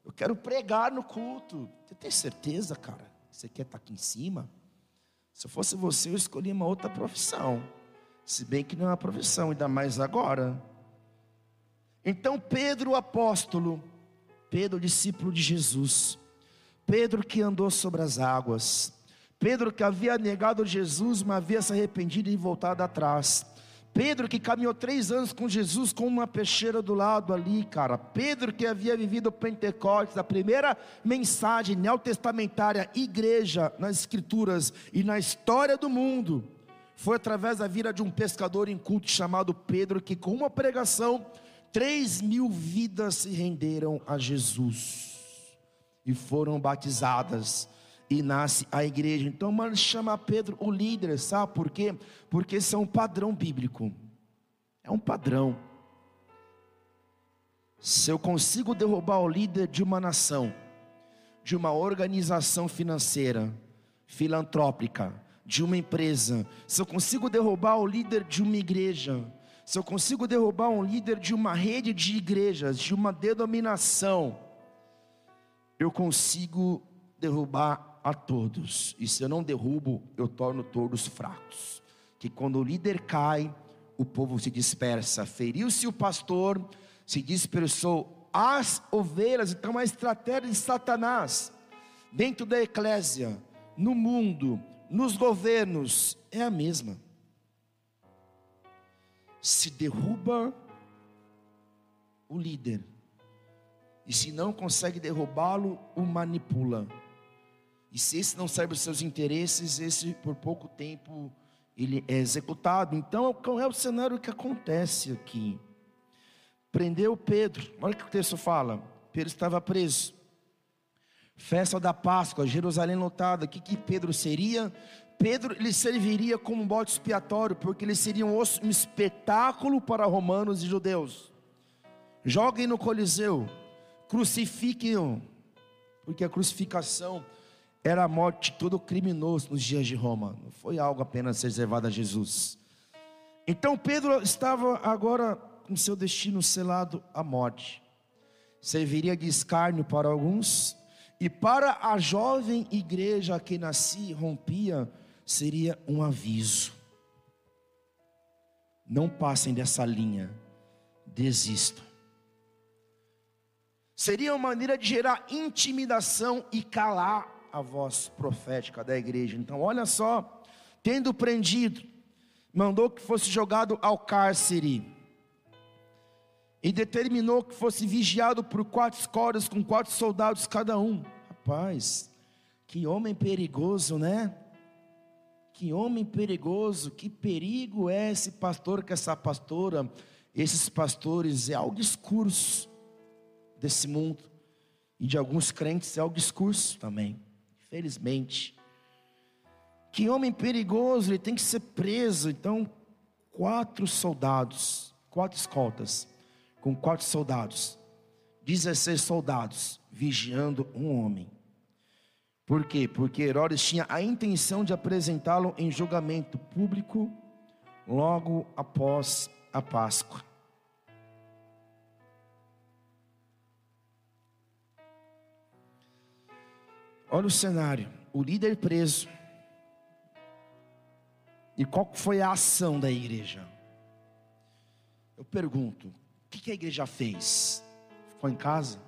Eu quero pregar no culto. Você tem certeza, cara? Você quer estar aqui em cima? Se eu fosse você, eu escolhia uma outra profissão. Se bem que não é uma profissão, ainda mais agora. Então, Pedro, o apóstolo, Pedro, discípulo de Jesus, Pedro que andou sobre as águas, Pedro que havia negado Jesus, mas havia se arrependido e voltado atrás. Pedro que caminhou três anos com Jesus com uma peixeira do lado ali, cara. Pedro que havia vivido o Pentecostes, a primeira mensagem neotestamentária, igreja nas escrituras e na história do mundo, foi através da vida de um pescador em culto chamado Pedro, que com uma pregação, três mil vidas se renderam a Jesus e foram batizadas e nasce a igreja. Então, mano, chama Pedro o líder, sabe por quê? Porque esse é um padrão bíblico. É um padrão. Se eu consigo derrubar o líder de uma nação, de uma organização financeira, filantrópica, de uma empresa, se eu consigo derrubar o líder de uma igreja, se eu consigo derrubar um líder de uma rede de igrejas, de uma denominação, eu consigo derrubar a todos. E se eu não derrubo, eu torno todos fracos. Que quando o líder cai, o povo se dispersa. Feriu-se o pastor, se dispersou as ovelhas. Então a estratégia de Satanás dentro da eclésia, no mundo, nos governos é a mesma. Se derruba o líder, e se não consegue derrubá-lo, o manipula. E se esse não serve os seus interesses, esse por pouco tempo ele é executado. Então, qual é o cenário que acontece aqui? Prendeu Pedro. Olha o que o texto fala. Pedro estava preso. Festa da Páscoa, Jerusalém lotada. O que, que Pedro seria? Pedro ele serviria como um bote expiatório, porque ele seria um, um espetáculo para romanos e judeus. Joguem no Coliseu, crucifiquem-o, porque a crucificação era a morte de todo criminoso nos dias de Roma, não foi algo apenas reservado a Jesus. Então Pedro estava agora com seu destino selado à morte, serviria de escárnio para alguns, e para a jovem igreja que nasci rompia, seria um aviso: não passem dessa linha, desistam. Seria uma maneira de gerar intimidação e calar a voz profética da igreja. Então, olha só, tendo prendido, mandou que fosse jogado ao cárcere e determinou que fosse vigiado por quatro escolas com quatro soldados cada um. Rapaz, que homem perigoso, né? Que homem perigoso, que perigo é esse pastor, que essa pastora, esses pastores, é o discurso desse mundo, e de alguns crentes é o discurso também, infelizmente. Que homem perigoso, ele tem que ser preso. Então, quatro soldados, quatro escoltas, com quatro soldados, 16 soldados, vigiando um homem. Por quê? Porque Herodes tinha a intenção de apresentá-lo em julgamento público logo após a Páscoa. Olha o cenário: o líder preso. E qual foi a ação da igreja? Eu pergunto: o que a igreja fez? Ficou em casa?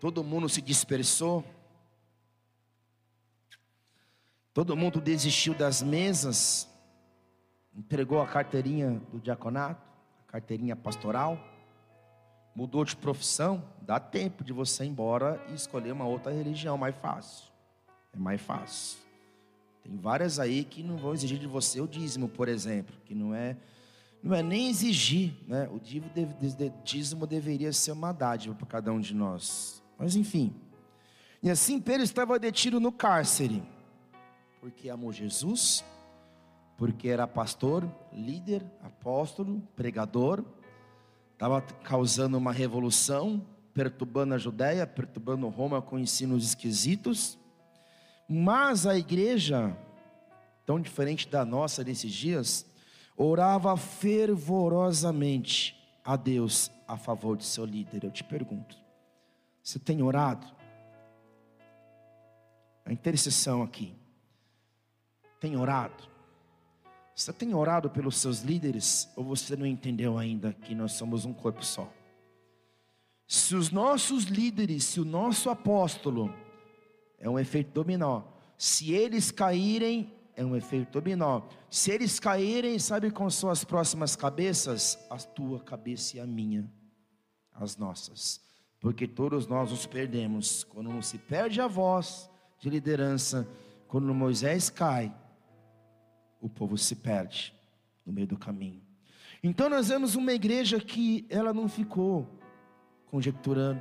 Todo mundo se dispersou? Todo mundo desistiu das mesas? Entregou a carteirinha do diaconato? A carteirinha pastoral? Mudou de profissão, dá tempo de você ir embora e escolher uma outra religião mais fácil. É mais fácil. Tem várias aí que não vão exigir de você o dízimo, por exemplo, que não é não é nem exigir, né? O dízimo deveria ser uma dádiva para cada um de nós. Mas enfim. E assim Pedro estava detido no cárcere, porque amou Jesus, porque era pastor, líder, apóstolo, pregador, estava causando uma revolução, perturbando a Judéia, perturbando Roma com ensinos esquisitos. Mas a igreja, tão diferente da nossa nesses dias, orava fervorosamente a Deus a favor de seu líder. Eu te pergunto, você tem orado? A intercessão aqui, tem orado? Você tem orado pelos seus líderes ou você não entendeu ainda que nós somos um corpo só? Se os nossos líderes, se o nosso apóstolo é um efeito dominó, se eles caírem, é um efeito dominó. Se eles caírem, sabe quais são as próximas cabeças? A tua cabeça e a minha, as nossas. Porque todos nós nos perdemos. Quando se perde a voz de liderança, quando Moisés cai, o povo se perde no meio do caminho. Então nós vemos uma igreja que ela não ficou conjecturando,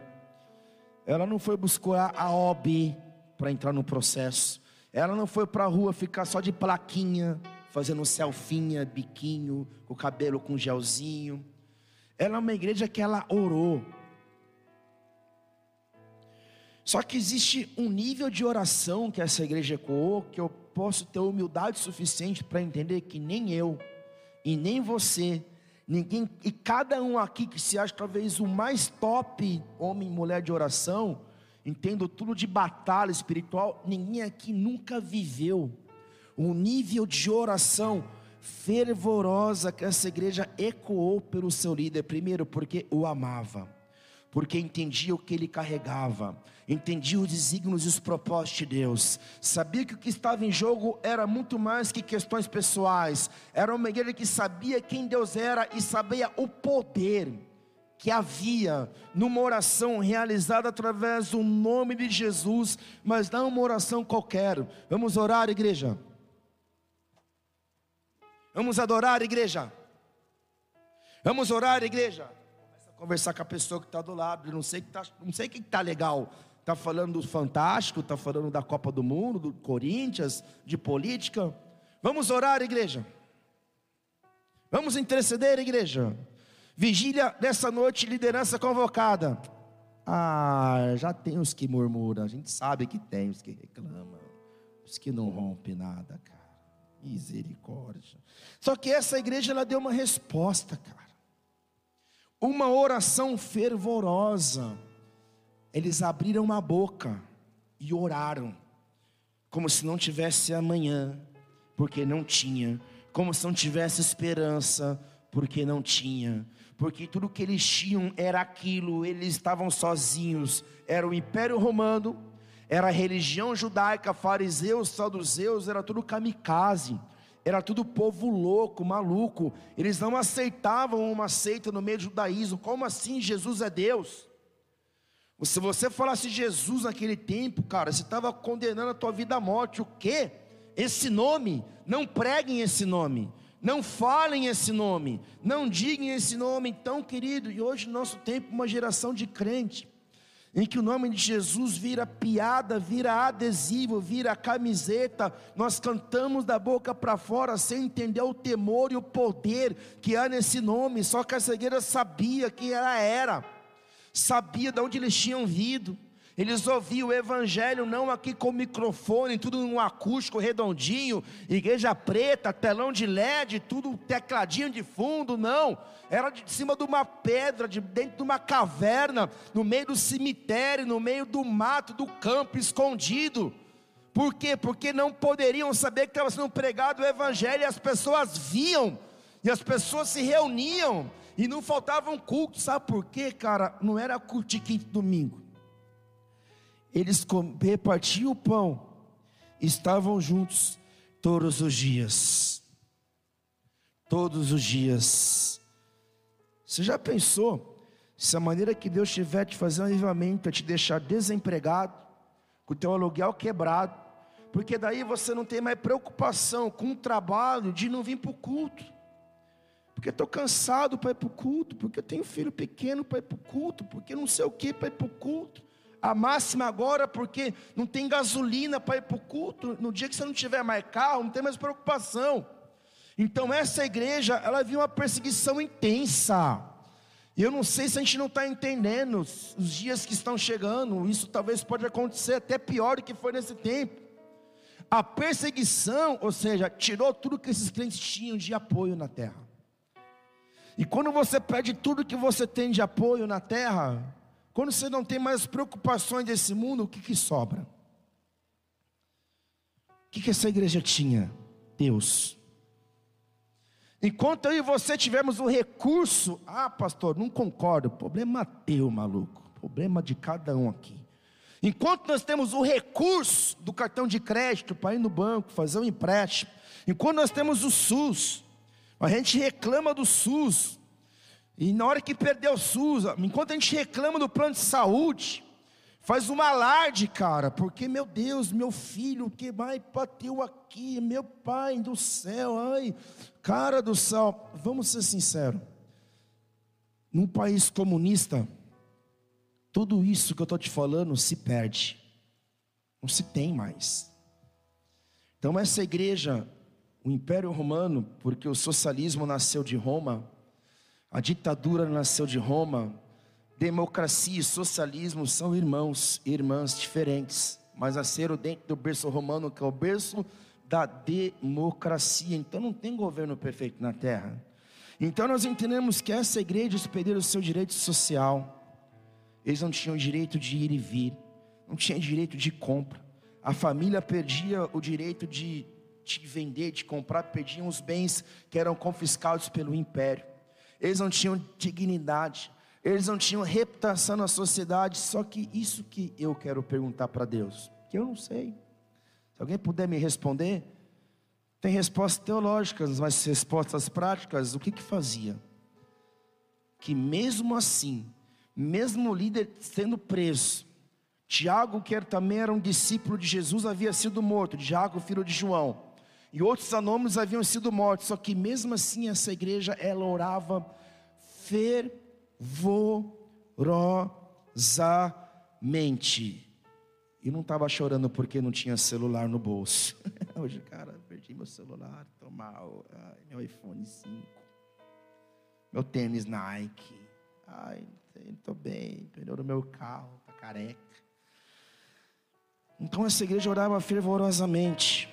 ela não foi buscar a OB para entrar no processo, ela não foi para a rua ficar só de plaquinha, fazendo selfinha, biquinho, com o cabelo com gelzinho. Ela é uma igreja que ela orou. Só que existe um nível de oração que essa igreja ecoou que eu posso ter humildade suficiente para entender que nem eu, e nem você, Ninguém, e cada um aqui que se acha talvez o mais top homem e mulher de oração, entendo tudo de batalha espiritual, ninguém aqui nunca viveu um nível de oração fervorosa que essa igreja ecoou pelo seu líder, primeiro porque o amava, porque entendia o que ele carregava, entendia os desígnios e os propósitos de Deus, sabia que o que estava em jogo era muito mais que questões pessoais, era uma igreja que sabia quem Deus era e sabia o poder que havia numa oração realizada através do nome de Jesus, mas não uma oração qualquer. Vamos orar, igreja. Vamos adorar, igreja. Vamos orar, igreja. Conversar com a pessoa que está do lado. Não sei que tá, não sei que está legal. Está falando do fantástico, está falando da Copa do Mundo, do Corinthians, de política. Vamos orar, igreja. Vamos interceder, igreja. Vigília dessa noite, liderança convocada. Ah, já tem os que murmuram. A gente sabe que tem os que reclamam. Os que não rompem nada, cara. Misericórdia. Só que essa igreja ela deu uma resposta, cara. Uma oração fervorosa. Eles abriram a boca e oraram, como se não tivesse amanhã, porque não tinha, como se não tivesse esperança, porque não tinha, porque tudo que eles tinham era aquilo, eles estavam sozinhos, era o Império Romano, era a religião judaica, fariseus, saduceus, era tudo kamikaze, era tudo povo louco, maluco, eles não aceitavam uma seita no meio do judaísmo, como assim Jesus é Deus? Se você falasse Jesus naquele tempo, cara, você estava condenando a tua vida à morte, o quê? Esse nome, não preguem esse nome, não falem esse nome, não digam esse nome, então, querido. E hoje, no nosso tempo, uma geração de crente, em que o nome de Jesus vira piada, vira adesivo, vira camiseta, nós cantamos da boca para fora sem entender o temor e o poder que há nesse nome. Só que a cegueira sabia quem ela era, sabia de onde eles tinham vindo eles ouviam o evangelho não aqui com microfone, tudo num acústico redondinho, igreja preta, telão de LED, tudo tecladinho de fundo, não. Era de cima de uma pedra, de dentro de uma caverna, no meio do cemitério, no meio do mato, do campo, escondido. Por quê? Porque não poderiam saber que estava sendo pregado o evangelho e as pessoas viam, e as pessoas se reuniam, e não faltavam culto. Sabe por quê, cara? Não era culto quinto domingo eles repartiam o pão, estavam juntos todos os dias. Todos os dias. Você já pensou se a maneira que Deus tiver de fazer um avivamento é te deixar desempregado, com o teu aluguel quebrado, porque daí você não tem mais preocupação com o trabalho de não vir para o culto, porque estou cansado para ir para o culto, porque eu tenho filho pequeno para ir para o culto, porque não sei o que para ir para o culto a máxima agora, porque não tem gasolina para ir para o culto. No dia que você não tiver mais carro, não tem mais preocupação. Então, essa igreja, ela viu uma perseguição intensa. E eu não sei se a gente não está entendendo os dias que estão chegando. Isso talvez pode acontecer até pior do que foi nesse tempo. A perseguição, ou seja, tirou tudo que esses crentes tinham de apoio na terra. E quando você perde tudo que você tem de apoio na terra, quando você não tem mais preocupações desse mundo, o que, que sobra? O que, que essa igreja tinha? Deus. Enquanto eu e você tivemos o recurso, ah, pastor, não concordo, problema teu, maluco, problema de cada um aqui. Enquanto nós temos o recurso do cartão de crédito para ir no banco, fazer um empréstimo, enquanto nós temos o SUS, a gente reclama do SUS, e na hora que perdeu o SUS, enquanto a gente reclama do plano de saúde, faz um alarde, cara, porque meu Deus, meu filho, que vai bateu aqui, meu pai do céu, ai, cara do céu, vamos ser sinceros, num país comunista, tudo isso que eu estou te falando se perde, não se tem mais. Então, essa igreja, o Império Romano, porque o socialismo nasceu de Roma, a ditadura nasceu de Roma. Democracia e socialismo são irmãos e irmãs diferentes, mas nasceram dentro do berço romano, que é o berço da democracia. Então não tem governo perfeito na terra. Então nós entendemos que essa igreja perderam o seu direito social. Eles não tinham direito de ir e vir, não tinham direito de compra. A família perdia o direito de, de vender, de comprar, perdiam os bens que eram confiscados pelo império. Eles não tinham dignidade, eles não tinham reputação na sociedade. Só que isso que eu quero perguntar para Deus, que eu não sei. Se alguém puder me responder, tem respostas teológicas, mas respostas práticas, o que que fazia? Que mesmo assim, mesmo o líder sendo preso, Tiago, que também era um discípulo de Jesus, havia sido morto, Tiago, filho de João, e outros anônimos haviam sido mortos, só que mesmo assim essa igreja, ela orava fervorosamente, e não estava chorando porque não tinha celular no bolso. <laughs> Hoje, cara, perdi meu celular, tô mal. Ai, meu iPhone 5. Meu tênis Nike. Ai, estou bem. Do meu carro, tá careca. Então essa igreja orava fervorosamente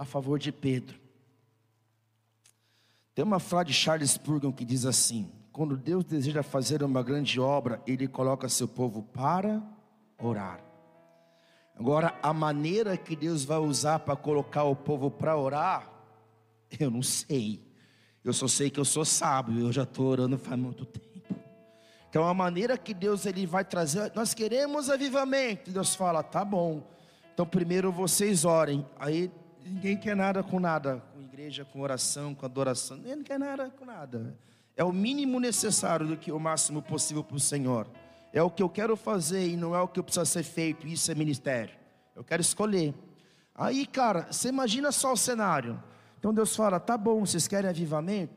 a favor de Pedro. Tem uma frase de Charles Spurgeon que diz assim: Quando Deus deseja fazer uma grande obra, Ele coloca seu povo para orar. Agora, a maneira que Deus vai usar para colocar o povo para orar, eu não sei. Eu só sei que eu sou sábio, eu já estou orando faz muito tempo. Então, a maneira que Deus ele vai trazer, nós queremos avivamento. Deus fala, tá bom. Então, primeiro vocês orem. Aí ninguém quer nada com nada, com igreja, com oração, com adoração. Ninguém quer nada com nada. É o mínimo necessário do que o máximo possível para o Senhor. É o que eu quero fazer e não é o que precisa ser feito. Isso é ministério. Eu quero escolher. Aí, cara, você imagina só o cenário. Então Deus fala: tá bom, vocês querem avivamento?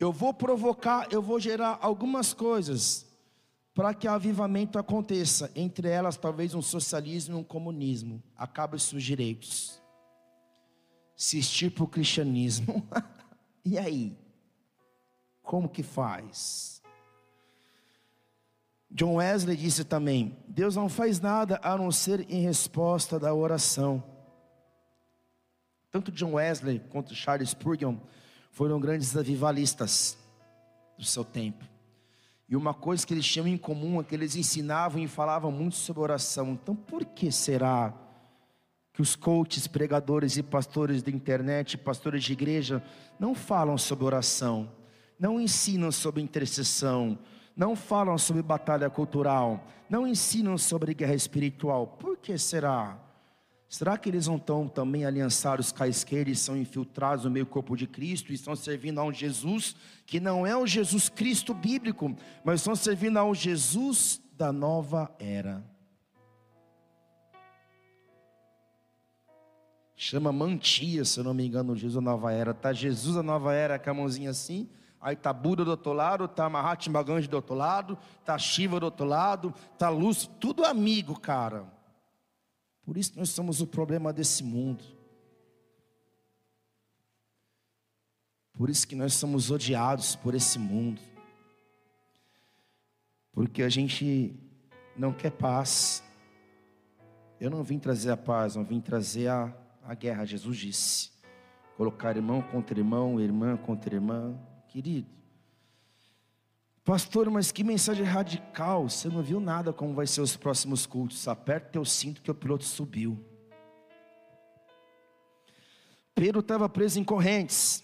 Eu vou provocar, eu vou gerar algumas coisas para que o avivamento aconteça. Entre elas, talvez um socialismo e um comunismo. Acaba os seus direitos. Se extirpa o cristianismo. <laughs> e aí? Como que faz? John Wesley disse também: Deus não faz nada a não ser em resposta da oração. Tanto John Wesley quanto Charles Spurgeon foram grandes avivalistas do seu tempo. E uma coisa que eles tinham em comum é que eles ensinavam e falavam muito sobre oração. Então, por que será que os coaches, pregadores e pastores da internet, pastores de igreja, não falam sobre oração, não ensinam sobre intercessão, não falam sobre batalha cultural, não ensinam sobre guerra espiritual. Por que será? Será que eles não estão também aliançados com a esquerda e são infiltrados no meio corpo de Cristo e estão servindo a um Jesus que não é o Jesus Cristo bíblico, mas estão servindo ao Jesus da nova era? Chama mantia, se eu não me engano, Jesus da nova era. Tá Jesus da nova era com a mãozinha assim, Aí tá Buda do outro lado, tá Mahatma Gandhi do outro lado, tá Shiva do outro lado, tá Luz, tudo amigo, cara. Por isso nós somos o problema desse mundo. Por isso que nós somos odiados por esse mundo. Porque a gente não quer paz. Eu não vim trazer a paz, não vim trazer a, a guerra. Jesus disse: colocar irmão contra irmão, irmã contra irmã, querido. Pastor, mas que mensagem radical. Você não viu nada como vai ser os próximos cultos. Aperta teu cinto que o piloto subiu. Pedro estava preso em correntes.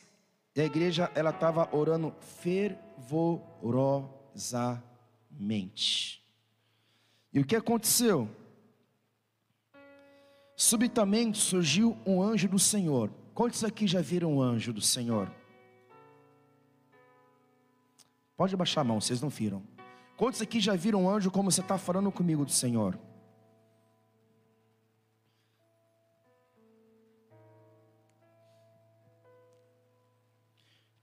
E a igreja ela estava orando fervorosamente. E o que aconteceu? Subitamente surgiu um anjo do Senhor. Quantos aqui já viram um anjo do Senhor? Pode baixar a mão, vocês não viram. Quantos aqui já viram um anjo como você está falando comigo do Senhor?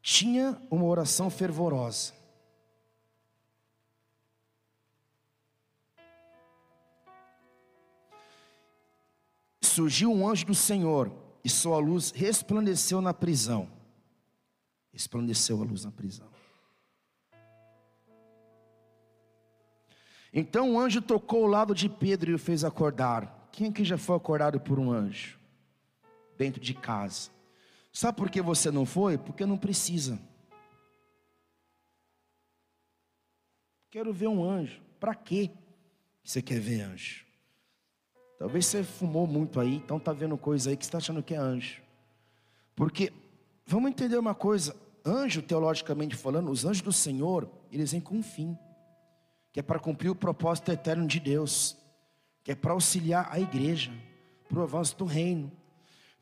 Tinha uma oração fervorosa. surgiu um anjo do Senhor e sua luz resplandeceu na prisão. Resplandeceu a luz na prisão. Então o anjo tocou o lado de Pedro e o fez acordar. Quem aqui já foi acordado por um anjo? Dentro de casa. Sabe por que você não foi? Porque não precisa. Quero ver um anjo. Para quê? Você quer ver anjo? Talvez você fumou muito aí, então está vendo coisa aí que você está achando que é anjo. Porque, vamos entender uma coisa: anjo, teologicamente falando, os anjos do Senhor, eles vêm com um fim, que é para cumprir o propósito eterno de Deus, que é para auxiliar a igreja, para o avanço do reino.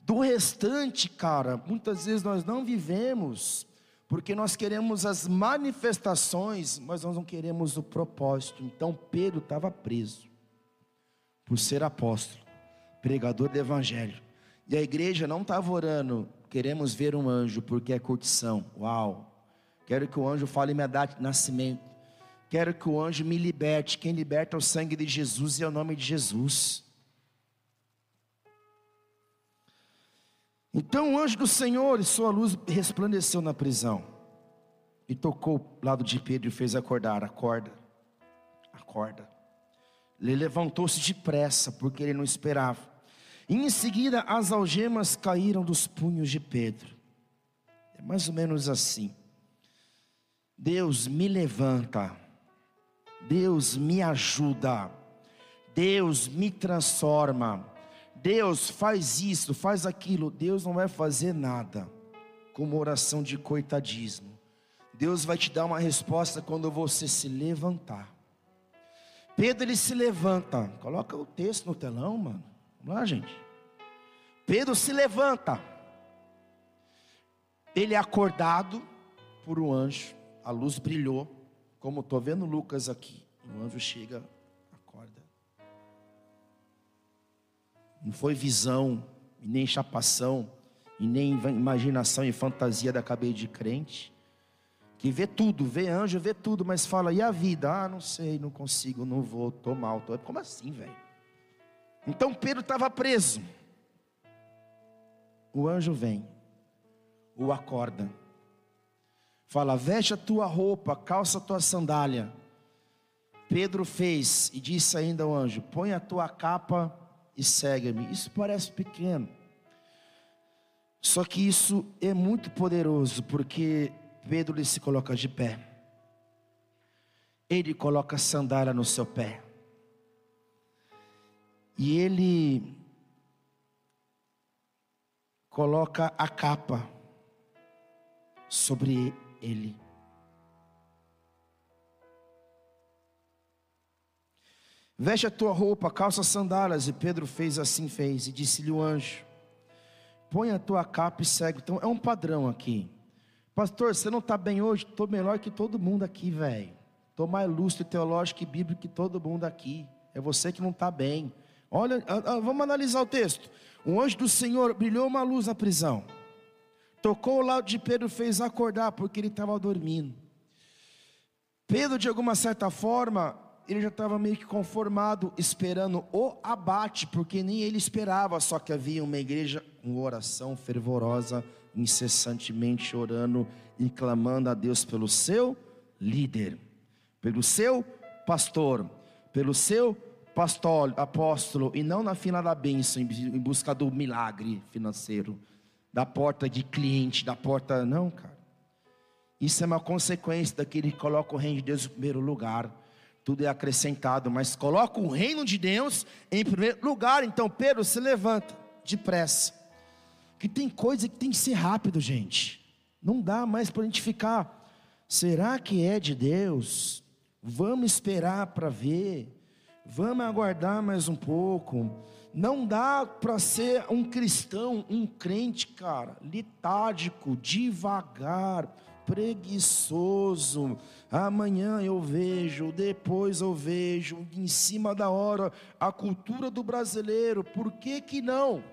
Do restante, cara, muitas vezes nós não vivemos porque nós queremos as manifestações, mas nós não queremos o propósito. Então Pedro estava preso por ser apóstolo, pregador do evangelho. E a igreja não estava orando, queremos ver um anjo porque é curtição. Uau! Quero que o anjo fale minha data de nascimento. Quero que o anjo me liberte. Quem liberta é o sangue de Jesus e é o nome de Jesus. Então o anjo do Senhor e sua luz resplandeceu na prisão. E tocou o lado de Pedro e fez acordar. Acorda, acorda. Ele levantou-se depressa, porque ele não esperava. E em seguida as algemas caíram dos punhos de Pedro. É mais ou menos assim. Deus me levanta. Deus me ajuda. Deus me transforma. Deus faz isso, faz aquilo, Deus não vai fazer nada com uma oração de coitadismo. Deus vai te dar uma resposta quando você se levantar. Pedro ele se levanta. Coloca o texto no telão, mano. Vamos lá, gente. Pedro se levanta. Ele é acordado por um anjo. A luz brilhou, como estou vendo Lucas aqui. O anjo chega Não foi visão, nem chapação, e nem imaginação e fantasia da cabeça de crente. Que vê tudo, vê anjo, vê tudo, mas fala, e a vida? Ah, não sei, não consigo, não vou, estou mal. Tô... Como assim, velho? Então Pedro estava preso. O anjo vem, o acorda, fala: veste a tua roupa, calça a tua sandália. Pedro fez e disse ainda ao anjo: põe a tua capa e segue-me. Isso parece pequeno. Só que isso é muito poderoso, porque Pedro ele se coloca de pé. Ele coloca a sandália no seu pé. E ele coloca a capa sobre ele. Veste a tua roupa, calça sandálias. E Pedro fez assim, fez. E disse-lhe o anjo: Põe a tua capa e segue. Então é um padrão aqui. Pastor, você não está bem hoje? Estou melhor que todo mundo aqui, velho. Estou mais lúcido, teológico e bíblico que todo mundo aqui. É você que não está bem. Olha, vamos analisar o texto. O anjo do Senhor brilhou uma luz na prisão. Tocou o lado de Pedro, fez acordar, porque ele estava dormindo. Pedro, de alguma certa forma, ele já estava meio que conformado, esperando o abate, porque nem ele esperava, só que havia uma igreja com oração fervorosa, incessantemente orando e clamando a Deus pelo seu líder, pelo seu pastor, pelo seu pastor, apóstolo, e não na fila da bênção, em busca do milagre financeiro, da porta de cliente, da porta. Não, cara. Isso é uma consequência daquele que coloca o reino de Deus em primeiro lugar tudo é acrescentado, mas coloca o reino de Deus em primeiro lugar. Então Pedro se levanta depressa. Que tem coisa que tem que ser rápido, gente. Não dá mais para a gente ficar. Será que é de Deus? Vamos esperar para ver. Vamos aguardar mais um pouco. Não dá para ser um cristão, um crente, cara, litárgico, devagar preguiçoso. Amanhã eu vejo, depois eu vejo, em cima da hora, a cultura do brasileiro. Por que que não?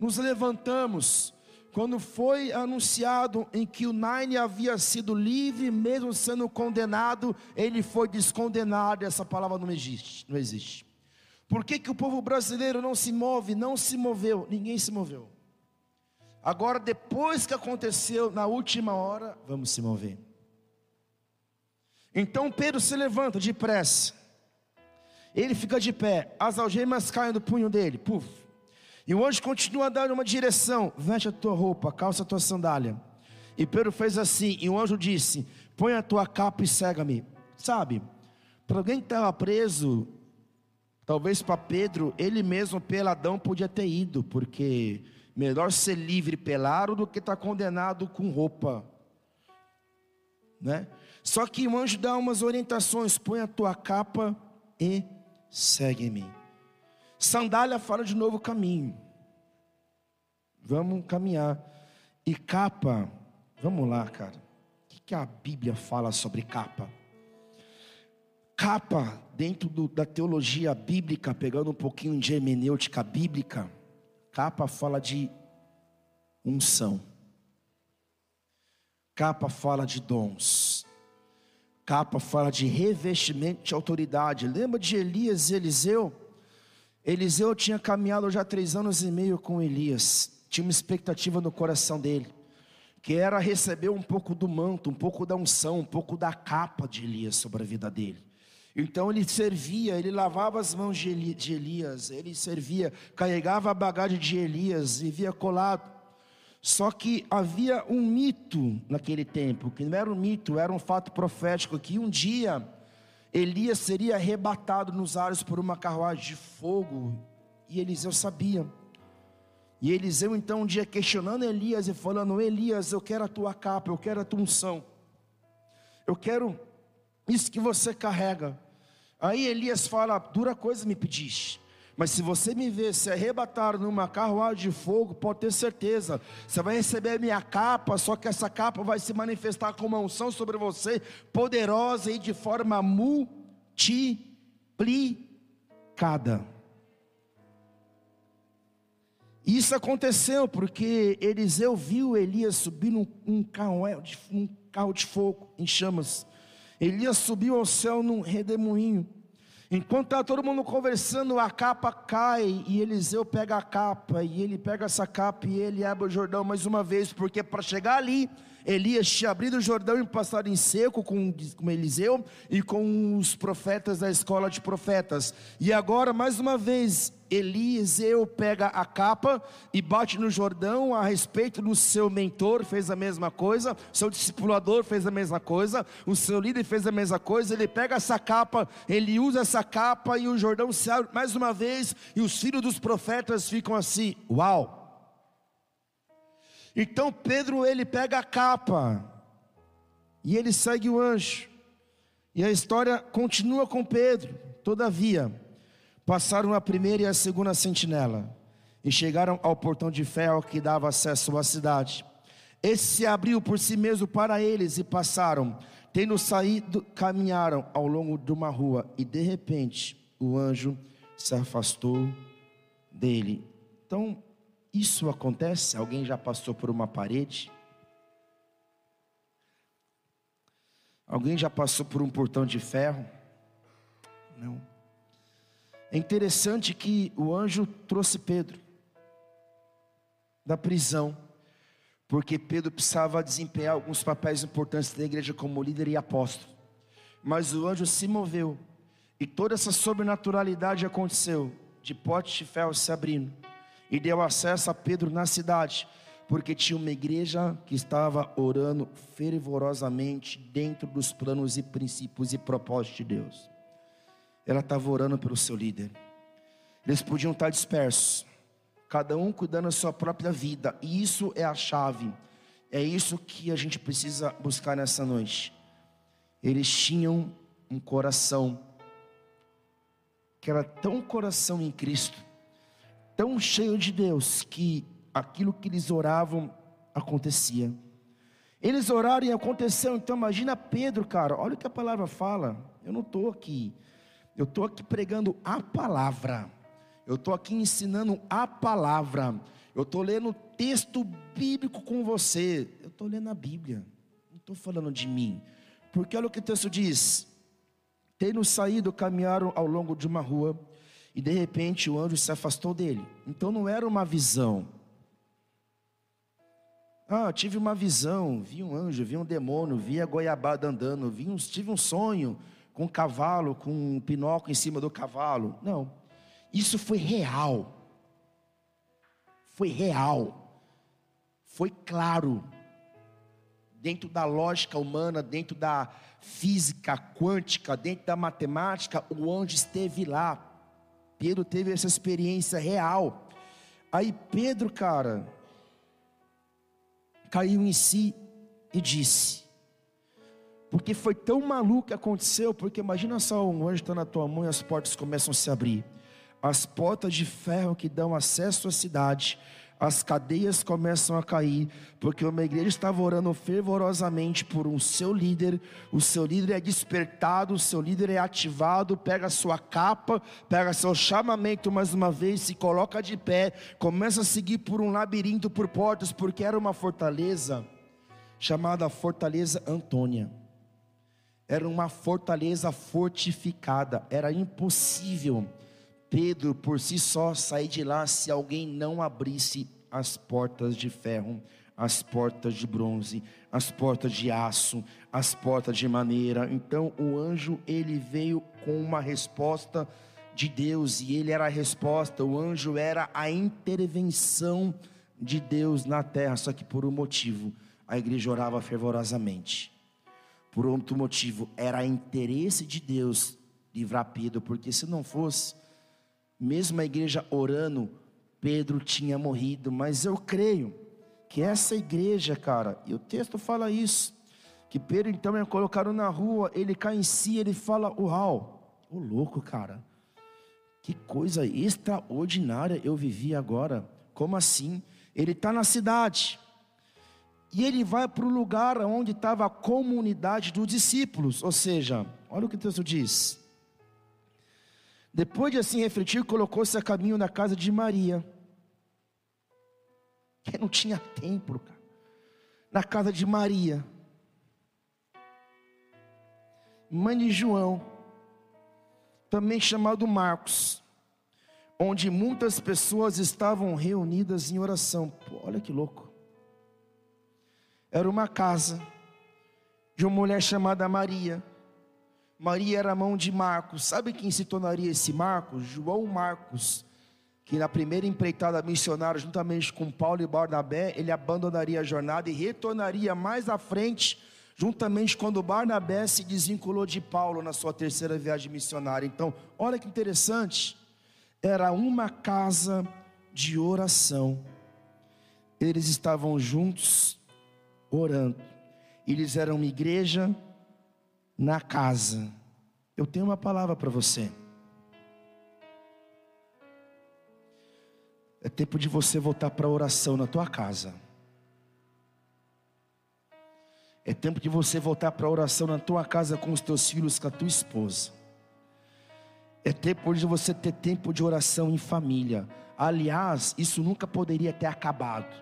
Nos levantamos quando foi anunciado em que o Nine havia sido livre, mesmo sendo condenado, ele foi descondenado. Essa palavra não existe, não existe. Por que, que o povo brasileiro não se move? Não se moveu, ninguém se moveu. Agora, depois que aconteceu na última hora, vamos se mover. Então Pedro se levanta depressa. Ele fica de pé, as algemas caem do punho dele, puf. E o anjo continua dar uma direção: veste a tua roupa, calça a tua sandália. E Pedro fez assim, e o anjo disse: Põe a tua capa e cega-me. Sabe, para alguém que estava preso, talvez para Pedro, ele mesmo peladão podia ter ido, porque melhor ser livre pelado do que estar tá condenado com roupa, né? Só que o anjo dá umas orientações: põe a tua capa e segue-me. Sandália fala de novo caminho. Vamos caminhar. E capa, vamos lá, cara. O que, que a Bíblia fala sobre capa? Capa, dentro do, da teologia bíblica, pegando um pouquinho de hermenêutica bíblica, capa fala de unção. Capa fala de dons. Capa fala de revestimento de autoridade. Lembra de Elias e Eliseu? Eliseu tinha caminhado já três anos e meio com Elias, tinha uma expectativa no coração dele, que era receber um pouco do manto, um pouco da unção, um pouco da capa de Elias sobre a vida dele. Então ele servia, ele lavava as mãos de Elias, ele servia, carregava a bagagem de Elias, vivia colado. Só que havia um mito naquele tempo, que não era um mito, era um fato profético, que um dia Elias seria arrebatado nos ares por uma carruagem de fogo, e Eliseu sabia. E Eliseu então um dia questionando Elias e falando: Elias, eu quero a tua capa, eu quero a tua unção, eu quero isso que você carrega. Aí Elias fala: dura coisa me pediste. Mas se você me ver se arrebatar numa carruagem de fogo, pode ter certeza, você vai receber a minha capa, só que essa capa vai se manifestar com uma unção sobre você, poderosa e de forma multiplicada. Isso aconteceu porque Eliseu viu Elias subir num um carro, um carro de fogo em chamas. Elias subiu ao céu num redemoinho. Enquanto está todo mundo conversando, a capa cai e Eliseu pega a capa e ele pega essa capa e ele abre o Jordão mais uma vez, porque para chegar ali, Elias tinha abrido o Jordão e passado em seco com, com Eliseu e com os profetas da escola de profetas. E agora, mais uma vez, Eliseu pega a capa e bate no Jordão a respeito do seu mentor, fez a mesma coisa, seu discipulador fez a mesma coisa, o seu líder fez a mesma coisa. Ele pega essa capa, ele usa essa capa e o Jordão se abre mais uma vez, e os filhos dos profetas ficam assim: Uau! Então Pedro ele pega a capa e ele segue o anjo, e a história continua com Pedro, todavia. Passaram a primeira e a segunda sentinela e chegaram ao portão de ferro que dava acesso à cidade. Esse se abriu por si mesmo para eles e passaram. Tendo saído, caminharam ao longo de uma rua e de repente o anjo se afastou dele. Então, isso acontece? Alguém já passou por uma parede? Alguém já passou por um portão de ferro? Não. É interessante que o anjo trouxe Pedro da prisão, porque Pedro precisava desempenhar alguns papéis importantes da igreja como líder e apóstolo. Mas o anjo se moveu e toda essa sobrenaturalidade aconteceu, de pote de ferro se abrindo, e deu acesso a Pedro na cidade, porque tinha uma igreja que estava orando fervorosamente dentro dos planos e princípios e propósitos de Deus ela estava orando pelo seu líder. Eles podiam estar dispersos, cada um cuidando da sua própria vida, e isso é a chave, é isso que a gente precisa buscar nessa noite. Eles tinham um coração, que era tão coração em Cristo, tão cheio de Deus, que aquilo que eles oravam acontecia. Eles oraram e aconteceu, então imagina Pedro, cara, olha o que a palavra fala. Eu não estou aqui eu estou aqui pregando a palavra. Eu estou aqui ensinando a palavra. Eu estou lendo texto bíblico com você. Eu estou lendo a Bíblia. Não estou falando de mim. Porque olha o que o texto diz. Tendo saído, caminharam ao longo de uma rua. E de repente o anjo se afastou dele. Então não era uma visão. Ah, tive uma visão, vi um anjo, vi um demônio, vi a goiabada andando, vi um, tive um sonho com um cavalo, com um pinóquio em cima do cavalo. Não. Isso foi real. Foi real. Foi claro. dentro da lógica humana, dentro da física quântica, dentro da matemática, o anjo esteve lá. Pedro teve essa experiência real. Aí Pedro, cara, caiu em si e disse: porque foi tão maluco que aconteceu, porque imagina só um anjo está na tua mão e as portas começam a se abrir. As portas de ferro que dão acesso à cidade, as cadeias começam a cair, porque uma igreja estava orando fervorosamente por um seu líder, o seu líder é despertado, o seu líder é ativado, pega a sua capa, pega seu chamamento mais uma vez, se coloca de pé, começa a seguir por um labirinto por portas, porque era uma fortaleza chamada Fortaleza Antônia. Era uma fortaleza fortificada, era impossível Pedro por si só sair de lá se alguém não abrisse as portas de ferro, as portas de bronze, as portas de aço, as portas de maneira. Então o anjo ele veio com uma resposta de Deus e ele era a resposta, o anjo era a intervenção de Deus na terra, só que por um motivo, a igreja orava fervorosamente. Por outro motivo, era interesse de Deus livrar Pedro, porque se não fosse, mesmo a igreja orando, Pedro tinha morrido. Mas eu creio que essa igreja, cara, e o texto fala isso, que Pedro então é colocado na rua, ele cai em si, ele fala: Uau, o louco, cara, que coisa extraordinária eu vivi agora. Como assim? Ele está na cidade, e ele vai para o lugar onde estava a comunidade dos discípulos. Ou seja, olha o que o texto diz. Depois de assim refletir, colocou-se a caminho na casa de Maria. Que não tinha templo, cara. Na casa de Maria. Mãe de João. Também chamado Marcos. Onde muitas pessoas estavam reunidas em oração. Pô, olha que louco era uma casa de uma mulher chamada Maria. Maria era mão de Marcos. Sabe quem se tornaria esse Marcos? João Marcos, que na primeira empreitada missionária, juntamente com Paulo e Barnabé, ele abandonaria a jornada e retornaria mais à frente, juntamente quando Barnabé se desvinculou de Paulo na sua terceira viagem missionária. Então, olha que interessante. Era uma casa de oração. Eles estavam juntos orando. Eles eram uma igreja na casa. Eu tenho uma palavra para você. É tempo de você voltar para a oração na tua casa. É tempo de você voltar para a oração na tua casa com os teus filhos, com a tua esposa. É tempo de você ter tempo de oração em família. Aliás, isso nunca poderia ter acabado.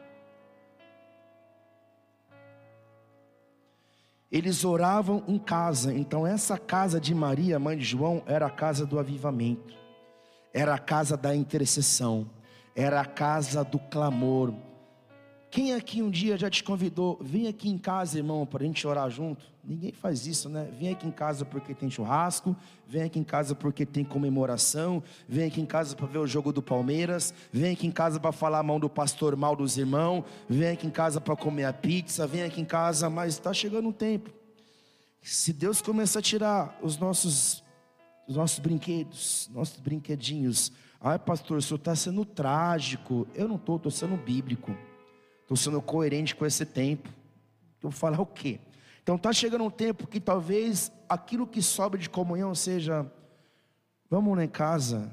Eles oravam em casa, então essa casa de Maria, mãe de João, era a casa do avivamento, era a casa da intercessão, era a casa do clamor. Quem aqui um dia já te convidou, vem aqui em casa, irmão, para a gente orar junto? Ninguém faz isso, né? Vem aqui em casa porque tem churrasco, vem aqui em casa porque tem comemoração, vem aqui em casa para ver o jogo do Palmeiras, vem aqui em casa para falar a mão do pastor mal dos irmãos, vem aqui em casa para comer a pizza, vem aqui em casa, mas está chegando um tempo. Se Deus começar a tirar os nossos, os nossos brinquedos, nossos brinquedinhos, ai pastor, o senhor está sendo trágico. Eu não estou, estou sendo bíblico. Estou sendo coerente com esse tempo. Eu vou falar o quê? Então está chegando um tempo que talvez aquilo que sobra de comunhão seja: vamos lá em casa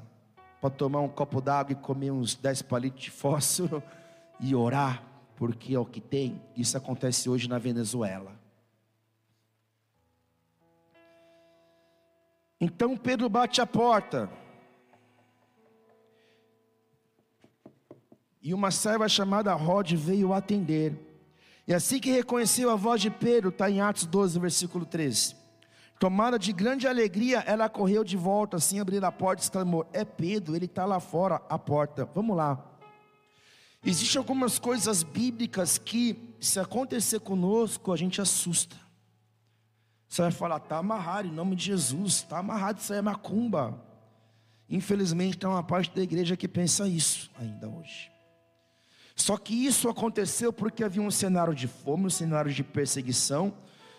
para tomar um copo d'água e comer uns 10 palitos de fósforo <laughs> e orar, porque é o que tem. Isso acontece hoje na Venezuela. Então Pedro bate a porta. E uma serva chamada Rod veio atender. E assim que reconheceu a voz de Pedro, está em Atos 12, versículo 13. Tomada de grande alegria, ela correu de volta, assim abrir a porta e exclamou: É Pedro, ele está lá fora, a porta. Vamos lá. Existem algumas coisas bíblicas que, se acontecer conosco, a gente assusta. Você vai falar, está amarrado em nome de Jesus, está amarrado, isso aí é macumba. Infelizmente, tem uma parte da igreja que pensa isso ainda hoje. Só que isso aconteceu porque havia um cenário de fome, um cenário de perseguição,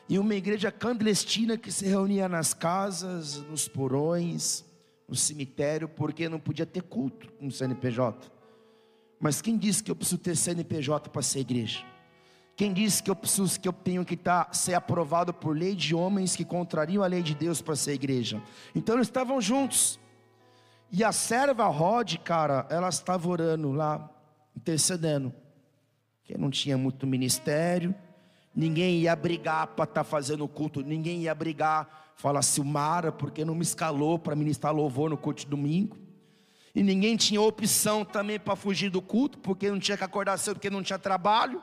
e uma igreja clandestina que se reunia nas casas, nos porões, no cemitério, porque não podia ter culto com CNPJ. Mas quem disse que eu preciso ter CNPJ para ser igreja? Quem disse que eu preciso que eu tenho que estar ser aprovado por lei de homens que contrariam a lei de Deus para ser igreja? Então eles estavam juntos. E a serva Rod, cara, ela estava orando lá, intercedendo. Que não tinha muito ministério, ninguém ia brigar para estar tá fazendo culto, ninguém ia brigar, fala Silmara, porque não me escalou para ministrar louvor no culto de domingo. E ninguém tinha opção também para fugir do culto, porque não tinha que acordar cedo, porque não tinha trabalho.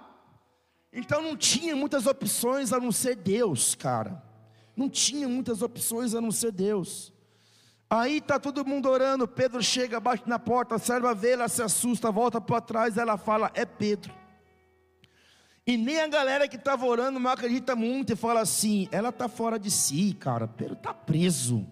Então não tinha muitas opções a não ser Deus, cara. Não tinha muitas opções a não ser Deus. Aí está todo mundo orando, Pedro chega, bate na porta, a serva vê, ela se assusta, volta para trás, ela fala, é Pedro. E nem a galera que estava orando não acredita muito e fala assim, ela está fora de si, cara, Pedro está preso.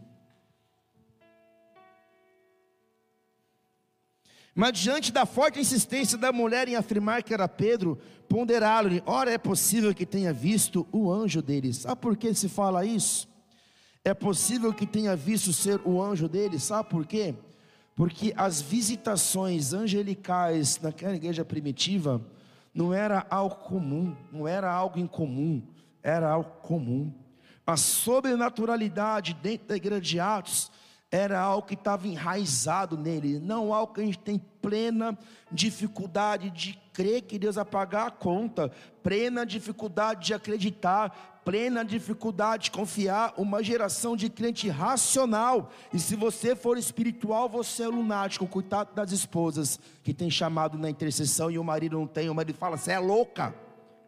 Mas diante da forte insistência da mulher em afirmar que era Pedro, ponderaram-lhe: ora é possível que tenha visto o anjo deles. Sabe por que se fala isso? É possível que tenha visto ser o anjo deles, sabe por quê? Porque as visitações angelicais naquela igreja primitiva não era algo comum, não era algo incomum, era algo comum. A sobrenaturalidade dentro da igreja de Atos era algo que estava enraizado nele, não algo que a gente tem plena dificuldade de crer que Deus vai pagar a conta, plena dificuldade de acreditar, plena dificuldade de confiar, uma geração de crente racional. E se você for espiritual, você é lunático, coitado das esposas que tem chamado na intercessão e o marido não tem, o marido fala: "Você é louca".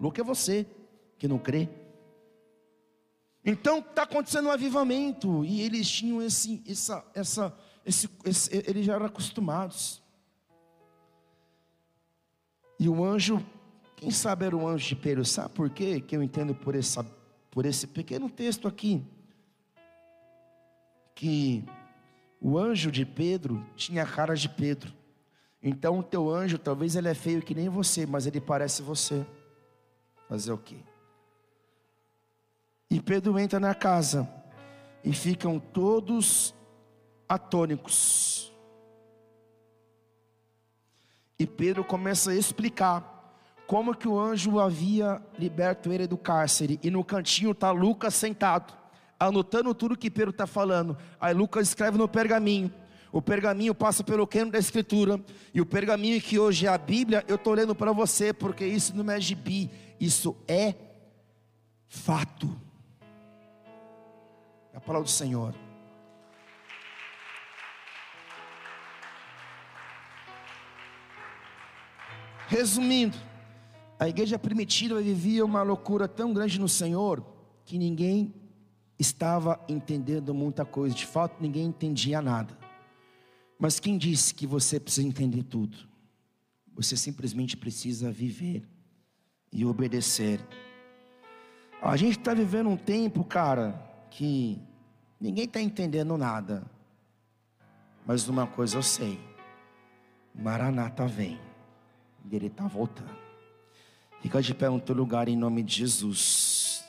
Louca é você que não crê. Então está acontecendo um avivamento e eles tinham esse, essa, essa, esse, esse, eles já eram acostumados. E o anjo, quem sabe era o anjo de Pedro, sabe por quê? Que eu entendo por, essa, por esse pequeno texto aqui, que o anjo de Pedro tinha a cara de Pedro. Então o teu anjo, talvez ele é feio que nem você, mas ele parece você. Fazer o quê? E Pedro entra na casa e ficam todos atônicos. E Pedro começa a explicar como que o anjo havia liberto ele do cárcere. E no cantinho está Lucas sentado, anotando tudo que Pedro está falando. Aí Lucas escreve no pergaminho. O pergaminho passa pelo cano da escritura. E o pergaminho que hoje é a Bíblia, eu estou lendo para você, porque isso não é gibi, isso é fato. É a palavra do Senhor. Resumindo, a igreja primitiva vivia uma loucura tão grande no Senhor que ninguém estava entendendo muita coisa. De fato, ninguém entendia nada. Mas quem disse que você precisa entender tudo? Você simplesmente precisa viver e obedecer. A gente está vivendo um tempo, cara, que ninguém está entendendo nada. Mas uma coisa eu sei: Maranata vem, e ele está voltando. Fica de pé no teu lugar em nome de Jesus.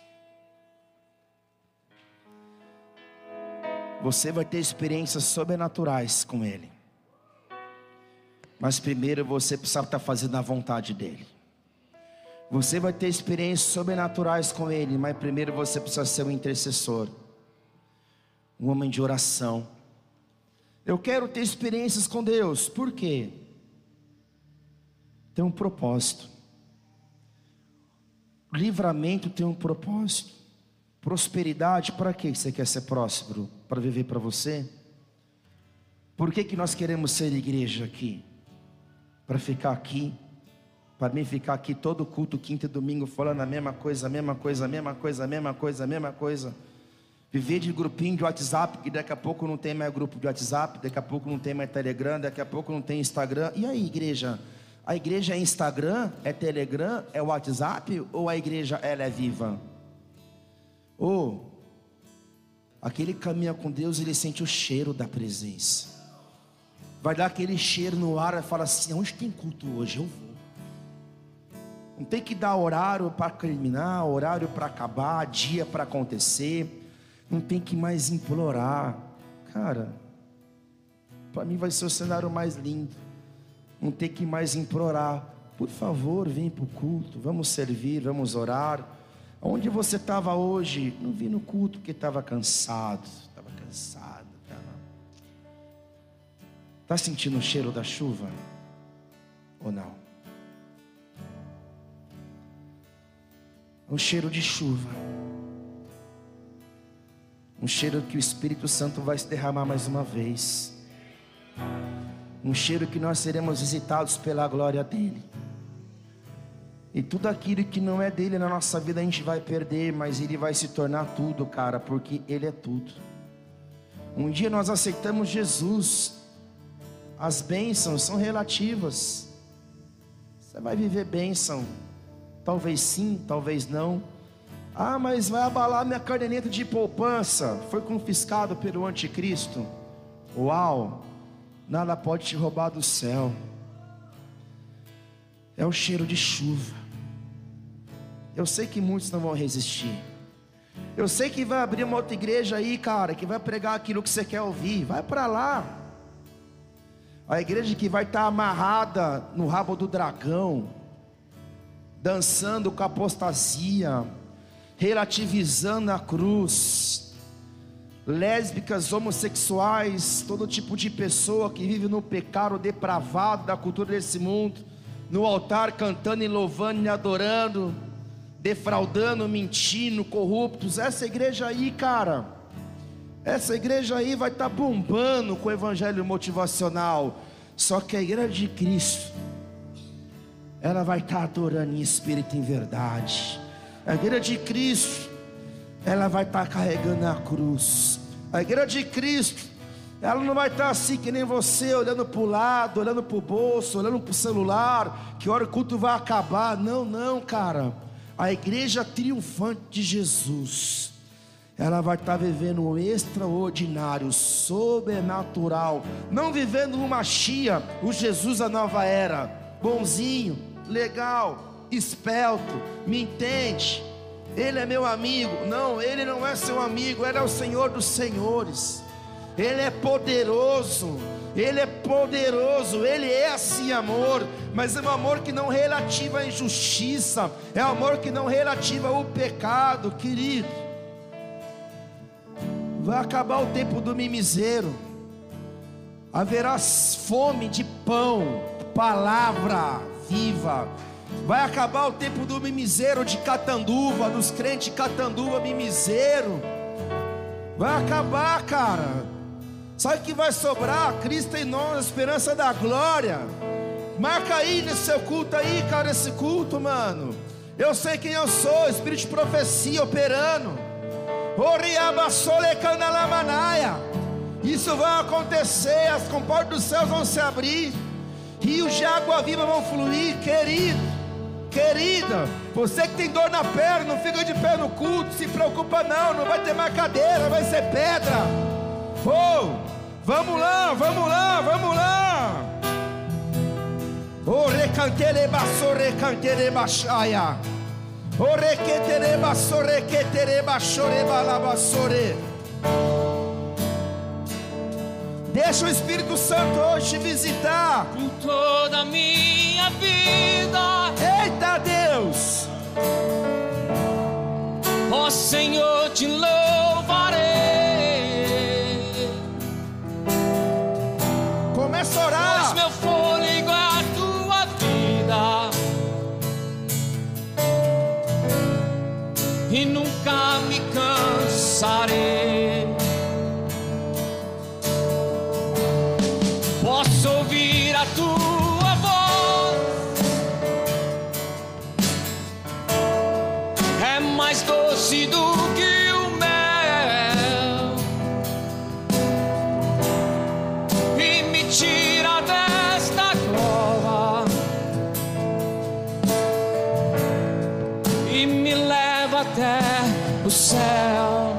Você vai ter experiências sobrenaturais com Ele. Mas primeiro você precisa estar fazendo a vontade dEle. Você vai ter experiências sobrenaturais com Ele, mas primeiro você precisa ser um intercessor, um homem de oração. Eu quero ter experiências com Deus, por quê? Tem um propósito. Livramento tem um propósito. Prosperidade, para que você quer ser próspero? Para viver para você? Por que, que nós queremos ser igreja aqui? Para ficar aqui para mim ficar aqui todo culto, quinta e domingo, falando a mesma coisa, a mesma coisa, a mesma coisa, a mesma coisa, a mesma coisa. Viver de grupinho de WhatsApp, que daqui a pouco não tem mais grupo de WhatsApp, daqui a pouco não tem mais Telegram, daqui a pouco não tem Instagram. E aí, igreja? A igreja é Instagram, é Telegram, é WhatsApp ou a igreja ela é viva? Ou aquele que caminha com Deus, ele sente o cheiro da presença. Vai dar aquele cheiro no ar e fala assim: onde tem culto hoje? Eu vou. Não tem que dar horário para terminar, horário para acabar, dia para acontecer. Não tem que mais implorar. Cara, para mim vai ser o cenário mais lindo. Não tem que mais implorar. Por favor, vem para o culto. Vamos servir, vamos orar. Onde você estava hoje? Não vi no culto porque estava cansado. Estava cansado. Está sentindo o cheiro da chuva? Ou não? um cheiro de chuva, um cheiro que o Espírito Santo vai se derramar mais uma vez, um cheiro que nós seremos visitados pela glória dEle. E tudo aquilo que não é dele na nossa vida a gente vai perder, mas ele vai se tornar tudo, cara, porque ele é tudo. Um dia nós aceitamos Jesus, as bênçãos são relativas. Você vai viver bênção Talvez sim, talvez não. Ah, mas vai abalar minha caderneta de poupança. Foi confiscado pelo anticristo. Uau! Nada pode te roubar do céu. É o cheiro de chuva. Eu sei que muitos não vão resistir. Eu sei que vai abrir uma outra igreja aí, cara, que vai pregar aquilo que você quer ouvir. Vai para lá. A igreja que vai estar amarrada no rabo do dragão dançando com apostasia, relativizando a cruz, lésbicas, homossexuais, todo tipo de pessoa que vive no pecado depravado da cultura desse mundo, no altar cantando e louvando e adorando, defraudando, mentindo, corruptos. Essa igreja aí, cara, essa igreja aí vai estar tá bombando com o evangelho motivacional. Só que a igreja de Cristo ela vai estar adorando em espírito e em verdade. A igreja de Cristo, ela vai estar carregando a cruz. A igreja de Cristo, ela não vai estar assim que nem você, olhando para o lado, olhando para o bolso, olhando para o celular, que hora o culto vai acabar. Não, não, cara. A igreja triunfante de Jesus, ela vai estar vivendo o extraordinário, sobrenatural, não vivendo uma chia, o Jesus da nova era, bonzinho, legal, espelto, me entende. Ele é meu amigo. Não, ele não é seu amigo, ele é o Senhor dos senhores. Ele é poderoso. Ele é poderoso, Ele é assim amor, mas é um amor que não relativa à injustiça, é um amor que não relativa ao pecado, querido. Vai acabar o tempo do mimiseiro, haverá fome de pão, palavra, viva. Vai acabar o tempo do mimiseiro de Catanduva, dos crentes Catanduva mimiseiro. Vai acabar, cara. Sabe o que vai sobrar? Cristo em nós, a esperança da glória. Marca aí nesse seu culto aí, cara, esse culto, mano. Eu sei quem eu sou, espírito de profecia operando. Isso vai acontecer, as comportas dos céus vão se abrir rios de água viva vão fluir, querido, querida. Você que tem dor na perna, não fica de pé no culto, se preocupa não, não vai ter mais cadeira, vai ser pedra. Oh, vamos lá, vamos lá, vamos lá. Oh, recantere basso, recantere baixaia. Oh, requetere basso, requetere baixore balabassore. Deixa o Espírito Santo hoje te visitar. Com toda a minha vida. Ó oh, Senhor, te louvarei. Começa a orar. Pois meu fôlego é a tua vida. E nunca me cansarei. tua até o céu.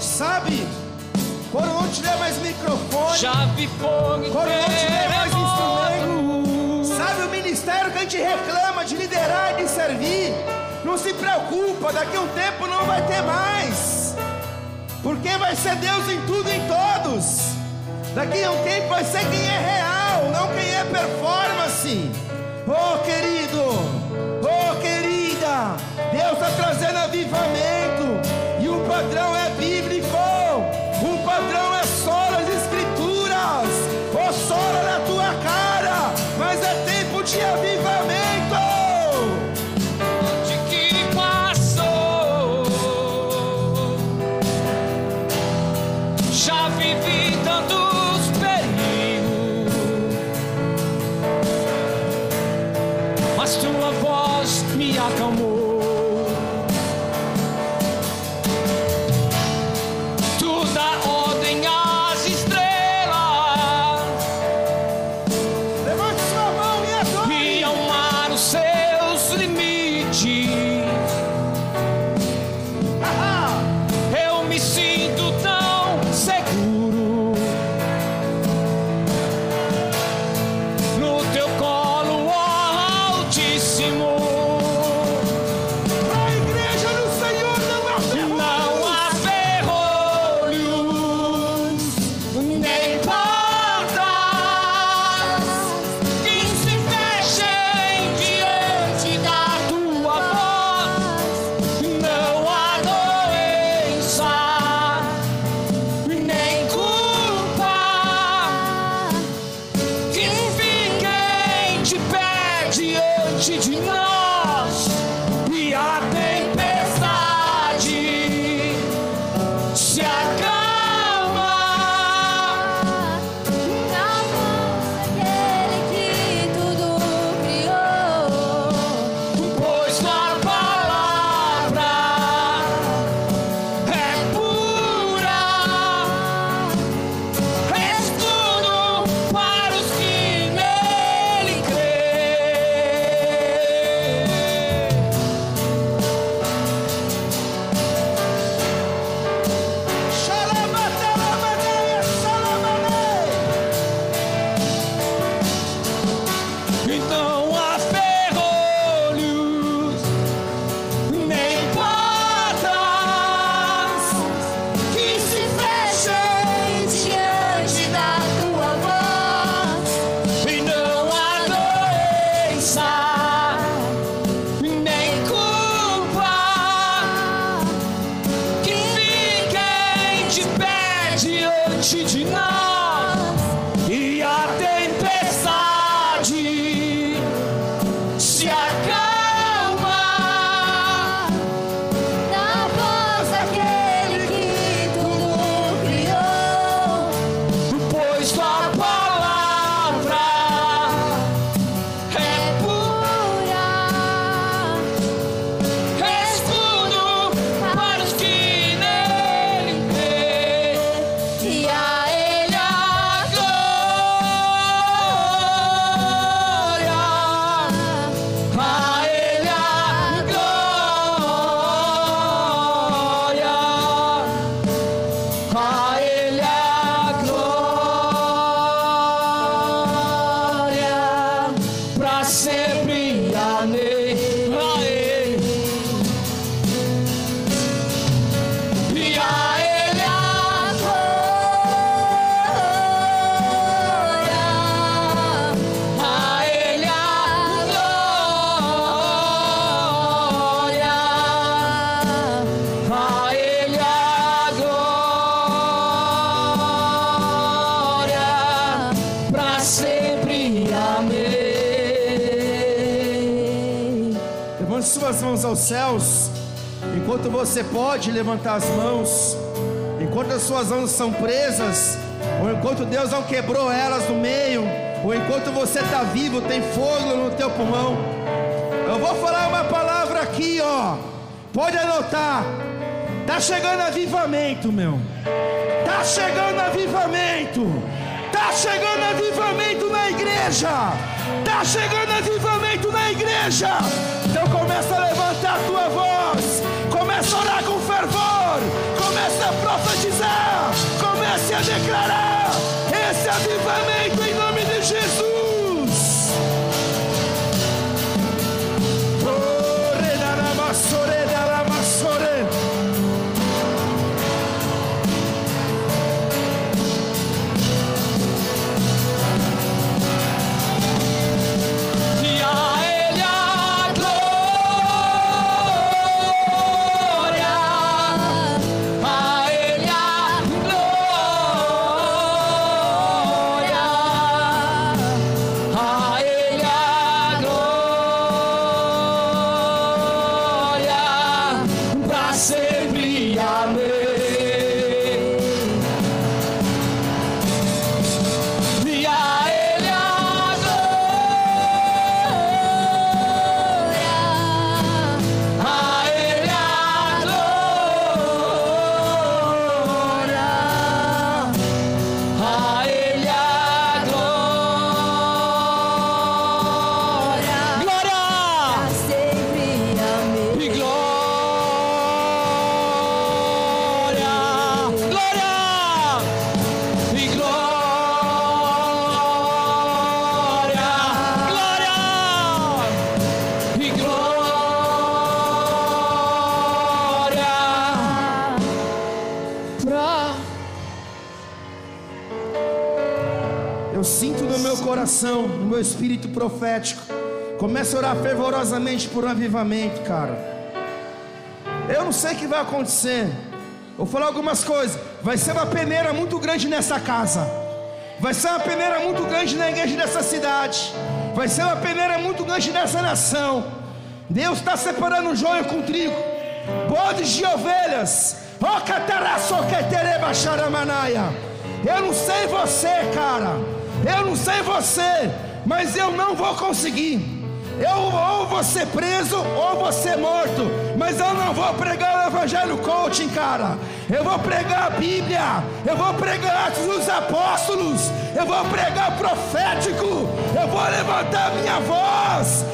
Sabe? Quando não tiver mais microfone, já vi fogo. Não se preocupa, daqui a um tempo não vai ter mais. Porque vai ser Deus em tudo e em todos. Daqui a um tempo vai ser quem é real, não quem é performance. Oh querido, oh querida, Deus está trazendo avivamento. Céus. Enquanto você pode levantar as mãos, enquanto as suas mãos são presas, ou enquanto Deus não quebrou elas no meio, ou enquanto você está vivo, tem fogo no teu pulmão. Eu vou falar uma palavra aqui, ó. Pode anotar. Tá chegando avivamento, meu. Tá chegando avivamento. Tá chegando avivamento na igreja. Tá chegando avivamento na igreja. Então começa a levantar a tua voz. Começa a orar com fervor. Começa a profetizar. Comece a declarar esse avivamento em nome de Jesus. No meu espírito profético. Comece a orar fervorosamente por um avivamento, cara. Eu não sei o que vai acontecer. Vou falar algumas coisas. Vai ser uma peneira muito grande nessa casa. Vai ser uma peneira muito grande na igreja dessa cidade. Vai ser uma peneira muito grande nessa nação. Deus está separando o joio com trigo. Bodes de ovelhas. Eu não sei você, cara. Eu não sei você. Mas eu não vou conseguir. Eu ou vou ser preso ou vou ser morto. Mas eu não vou pregar o evangelho coaching, cara. Eu vou pregar a Bíblia. Eu vou pregar Atos dos Apóstolos. Eu vou pregar profético. Eu vou levantar minha voz.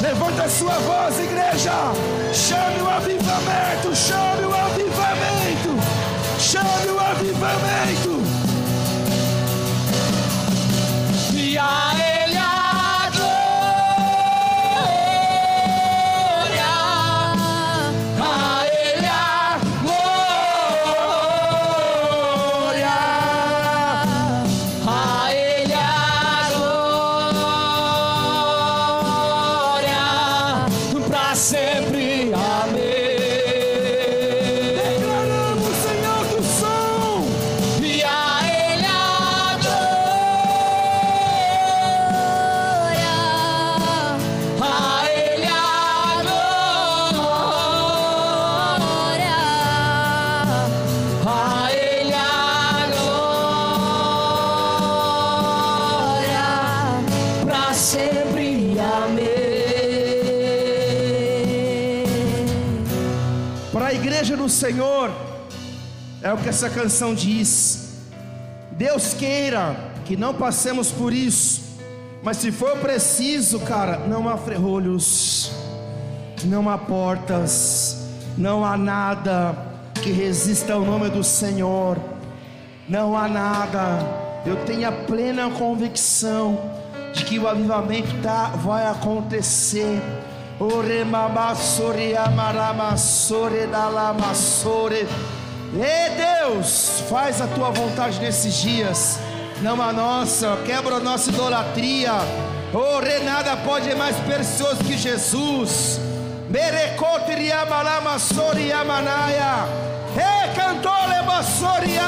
Levanta a sua voz, igreja. Chame o avivamento. Chame o avivamento. Chame o avivamento. E a que essa canção diz. Deus queira que não passemos por isso, mas se for preciso, cara, não há ferrolhos, não há portas, não há nada que resista ao nome do Senhor, não há nada. Eu tenho a plena convicção de que o avivamento tá, vai acontecer. Oremamasore amaramassore dalamassore. E Deus, faz a tua vontade nesses dias, não a nossa, quebra a nossa idolatria. Ore nada pode mais precioso que Jesus. Merecote amalamassore amanaia. E cantole bassore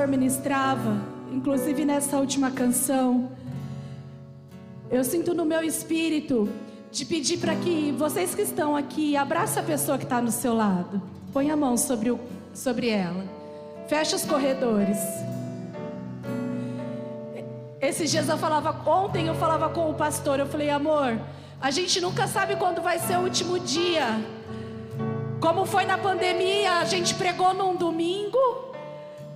pastor ministrava, inclusive nessa última canção, eu sinto no meu espírito de pedir para que vocês que estão aqui, abraça a pessoa que está no seu lado. Põe a mão sobre, o, sobre ela. Fecha os corredores. Esses dias eu falava, ontem eu falava com o pastor, eu falei, amor, a gente nunca sabe quando vai ser o último dia. Como foi na pandemia, a gente pregou num domingo,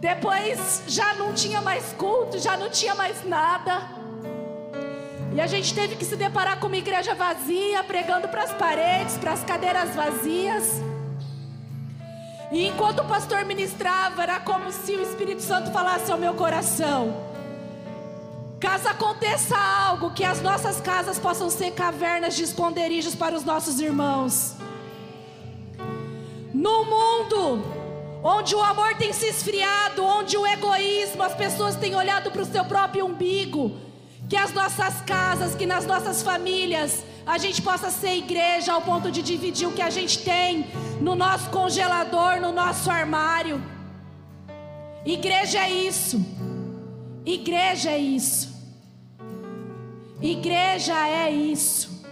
depois já não tinha mais culto, já não tinha mais nada. E a gente teve que se deparar com uma igreja vazia, pregando para as paredes, para as cadeiras vazias. E enquanto o pastor ministrava, era como se o Espírito Santo falasse ao meu coração: Caso aconteça algo, que as nossas casas possam ser cavernas de esconderijos para os nossos irmãos. No mundo onde o amor tem se esfriado, onde o egoísmo, as pessoas têm olhado para o seu próprio umbigo, que as nossas casas, que nas nossas famílias, a gente possa ser igreja ao ponto de dividir o que a gente tem no nosso congelador, no nosso armário. Igreja é isso. Igreja é isso. Igreja é isso.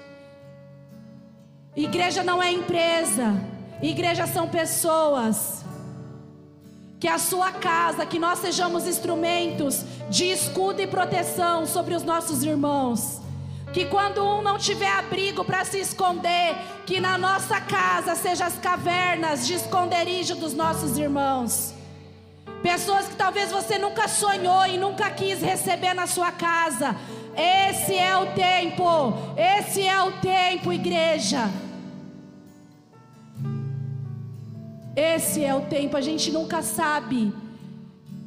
Igreja não é empresa. Igreja são pessoas. Que a sua casa, que nós sejamos instrumentos de escudo e proteção sobre os nossos irmãos. Que quando um não tiver abrigo para se esconder, que na nossa casa seja as cavernas de esconderijo dos nossos irmãos. Pessoas que talvez você nunca sonhou e nunca quis receber na sua casa. Esse é o tempo. Esse é o tempo, igreja. Esse é o tempo. A gente nunca sabe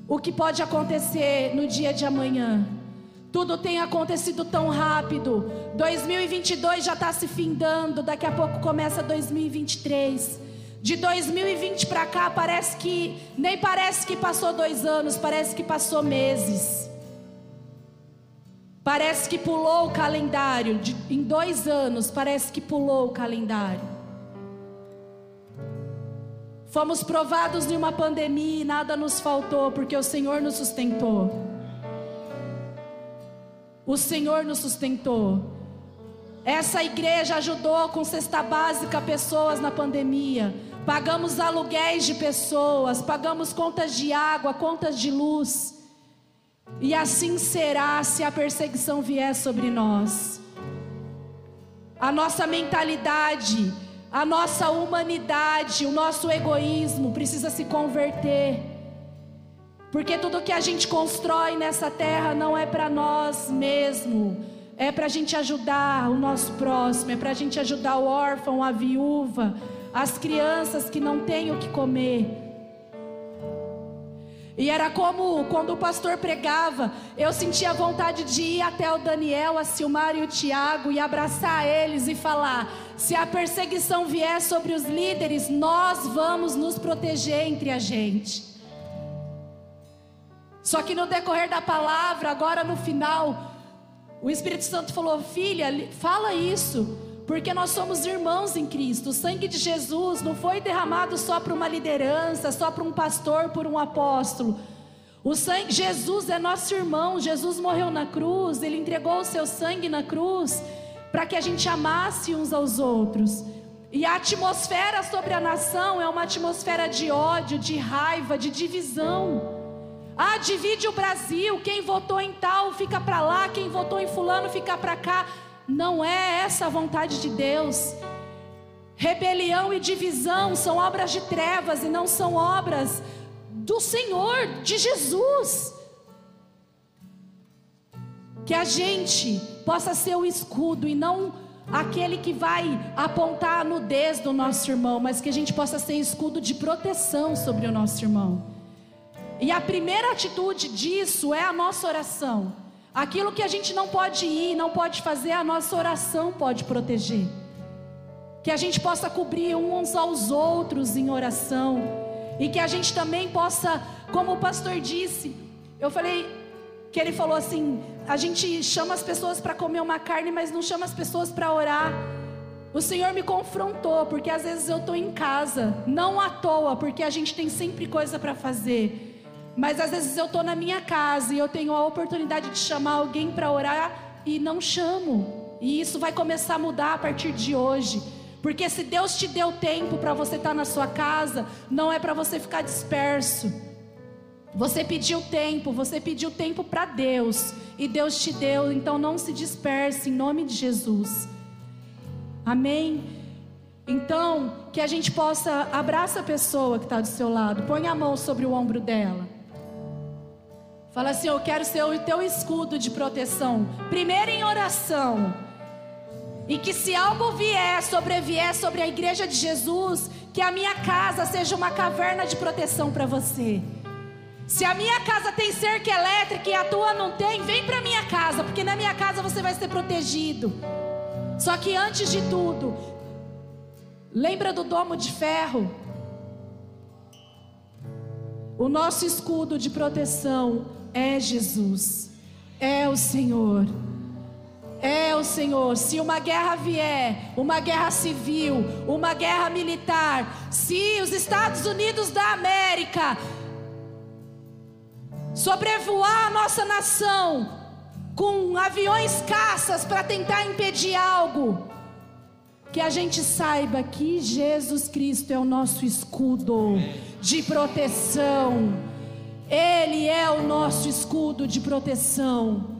o que pode acontecer no dia de amanhã. Tudo tem acontecido tão rápido. 2022 já está se findando. Daqui a pouco começa 2023. De 2020 para cá, parece que nem parece que passou dois anos, parece que passou meses. Parece que pulou o calendário. De, em dois anos, parece que pulou o calendário. Fomos provados em uma pandemia e nada nos faltou, porque o Senhor nos sustentou. O Senhor nos sustentou. Essa igreja ajudou com cesta básica pessoas na pandemia pagamos aluguéis de pessoas, pagamos contas de água, contas de luz. E assim será se a perseguição vier sobre nós. A nossa mentalidade, a nossa humanidade, o nosso egoísmo precisa se converter. Porque tudo que a gente constrói nessa terra não é para nós mesmos, é para a gente ajudar o nosso próximo, é para a gente ajudar o órfão, a viúva, as crianças que não têm o que comer. E era como quando o pastor pregava, eu sentia vontade de ir até o Daniel, a Silmar e o Tiago e abraçar eles e falar: se a perseguição vier sobre os líderes, nós vamos nos proteger entre a gente. Só que no decorrer da palavra, agora no final, o Espírito Santo falou: filha, fala isso. Porque nós somos irmãos em Cristo. O sangue de Jesus não foi derramado só para uma liderança, só para um pastor, por um apóstolo. O sangue, Jesus é nosso irmão. Jesus morreu na cruz, ele entregou o seu sangue na cruz para que a gente amasse uns aos outros. E a atmosfera sobre a nação é uma atmosfera de ódio, de raiva, de divisão. Ah, divide o Brasil. Quem votou em tal fica para lá, quem votou em fulano fica para cá. Não é essa a vontade de Deus. Rebelião e divisão são obras de trevas e não são obras do Senhor, de Jesus. Que a gente possa ser o escudo e não aquele que vai apontar a nudez do nosso irmão, mas que a gente possa ser escudo de proteção sobre o nosso irmão. E a primeira atitude disso é a nossa oração. Aquilo que a gente não pode ir, não pode fazer, a nossa oração pode proteger. Que a gente possa cobrir uns aos outros em oração. E que a gente também possa, como o pastor disse, eu falei que ele falou assim: a gente chama as pessoas para comer uma carne, mas não chama as pessoas para orar. O Senhor me confrontou, porque às vezes eu estou em casa, não à toa, porque a gente tem sempre coisa para fazer. Mas às vezes eu estou na minha casa e eu tenho a oportunidade de chamar alguém para orar e não chamo. E isso vai começar a mudar a partir de hoje. Porque se Deus te deu tempo para você estar na sua casa, não é para você ficar disperso. Você pediu tempo, você pediu tempo para Deus e Deus te deu, então não se disperse em nome de Jesus. Amém. Então, que a gente possa abraça a pessoa que está do seu lado, põe a mão sobre o ombro dela. Fala assim: Eu quero ser o teu escudo de proteção. Primeiro em oração. E que se algo vier, sobrevier sobre a igreja de Jesus, que a minha casa seja uma caverna de proteção para você. Se a minha casa tem cerca elétrica e a tua não tem, vem para minha casa, porque na minha casa você vai ser protegido. Só que antes de tudo, lembra do domo de ferro? O nosso escudo de proteção é Jesus, é o Senhor. É o Senhor. Se uma guerra vier, uma guerra civil, uma guerra militar, se os Estados Unidos da América sobrevoar a nossa nação com aviões caças para tentar impedir algo, que a gente saiba que Jesus Cristo é o nosso escudo de proteção. Ele é o nosso escudo de proteção.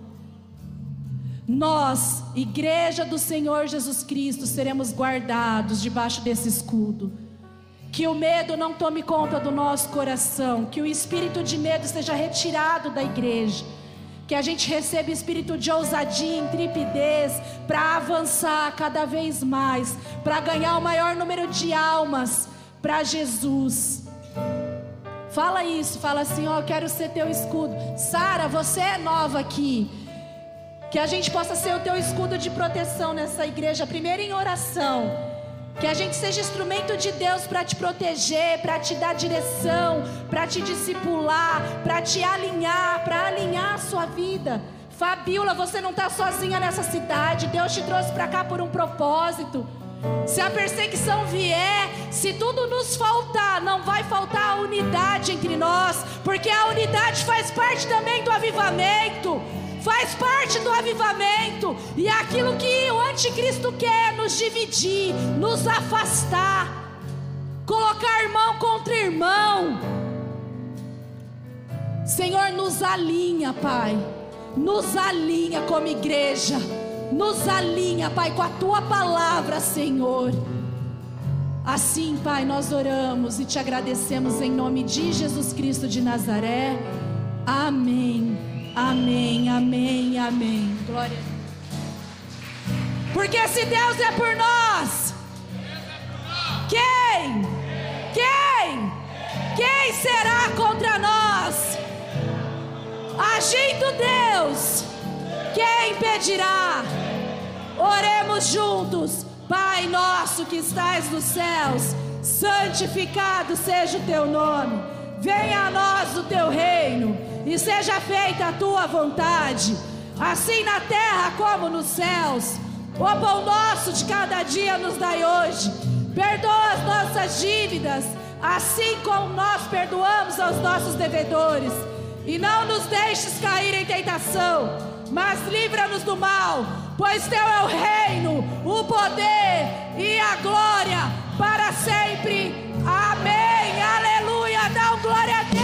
Nós, igreja do Senhor Jesus Cristo, seremos guardados debaixo desse escudo. Que o medo não tome conta do nosso coração, que o espírito de medo seja retirado da igreja, que a gente receba espírito de ousadia, intrepidez, para avançar cada vez mais, para ganhar o maior número de almas para Jesus. Fala isso, fala assim: Ó, oh, quero ser teu escudo. Sara, você é nova aqui. Que a gente possa ser o teu escudo de proteção nessa igreja, primeiro em oração. Que a gente seja instrumento de Deus para te proteger, para te dar direção, para te discipular, para te alinhar, para alinhar a sua vida. Fabiola, você não está sozinha nessa cidade. Deus te trouxe para cá por um propósito. Se a perseguição vier, se tudo nos faltar, não vai faltar a unidade entre nós, porque a unidade faz parte também do avivamento faz parte do avivamento e é aquilo que o anticristo quer nos dividir, nos afastar, colocar irmão contra irmão. Senhor, nos alinha, Pai, nos alinha como igreja, nos alinha, Pai, com a tua palavra, Senhor. Assim, Pai, nós oramos e te agradecemos em nome de Jesus Cristo de Nazaré. Amém. Amém, amém, amém. Glória. Porque se Deus é por nós, quem? Quem? Quem será contra nós? Agindo Deus, quem impedirá? Oremos juntos, Pai nosso que estás nos céus, santificado seja o teu nome, venha a nós o teu reino e seja feita a tua vontade, assim na terra como nos céus. O pão nosso de cada dia nos dai hoje. Perdoa as nossas dívidas, assim como nós perdoamos aos nossos devedores. E não nos deixes cair em tentação, mas livra-nos do mal, pois teu é o reino, o poder e a glória para sempre. Amém. Aleluia. Dá um glória a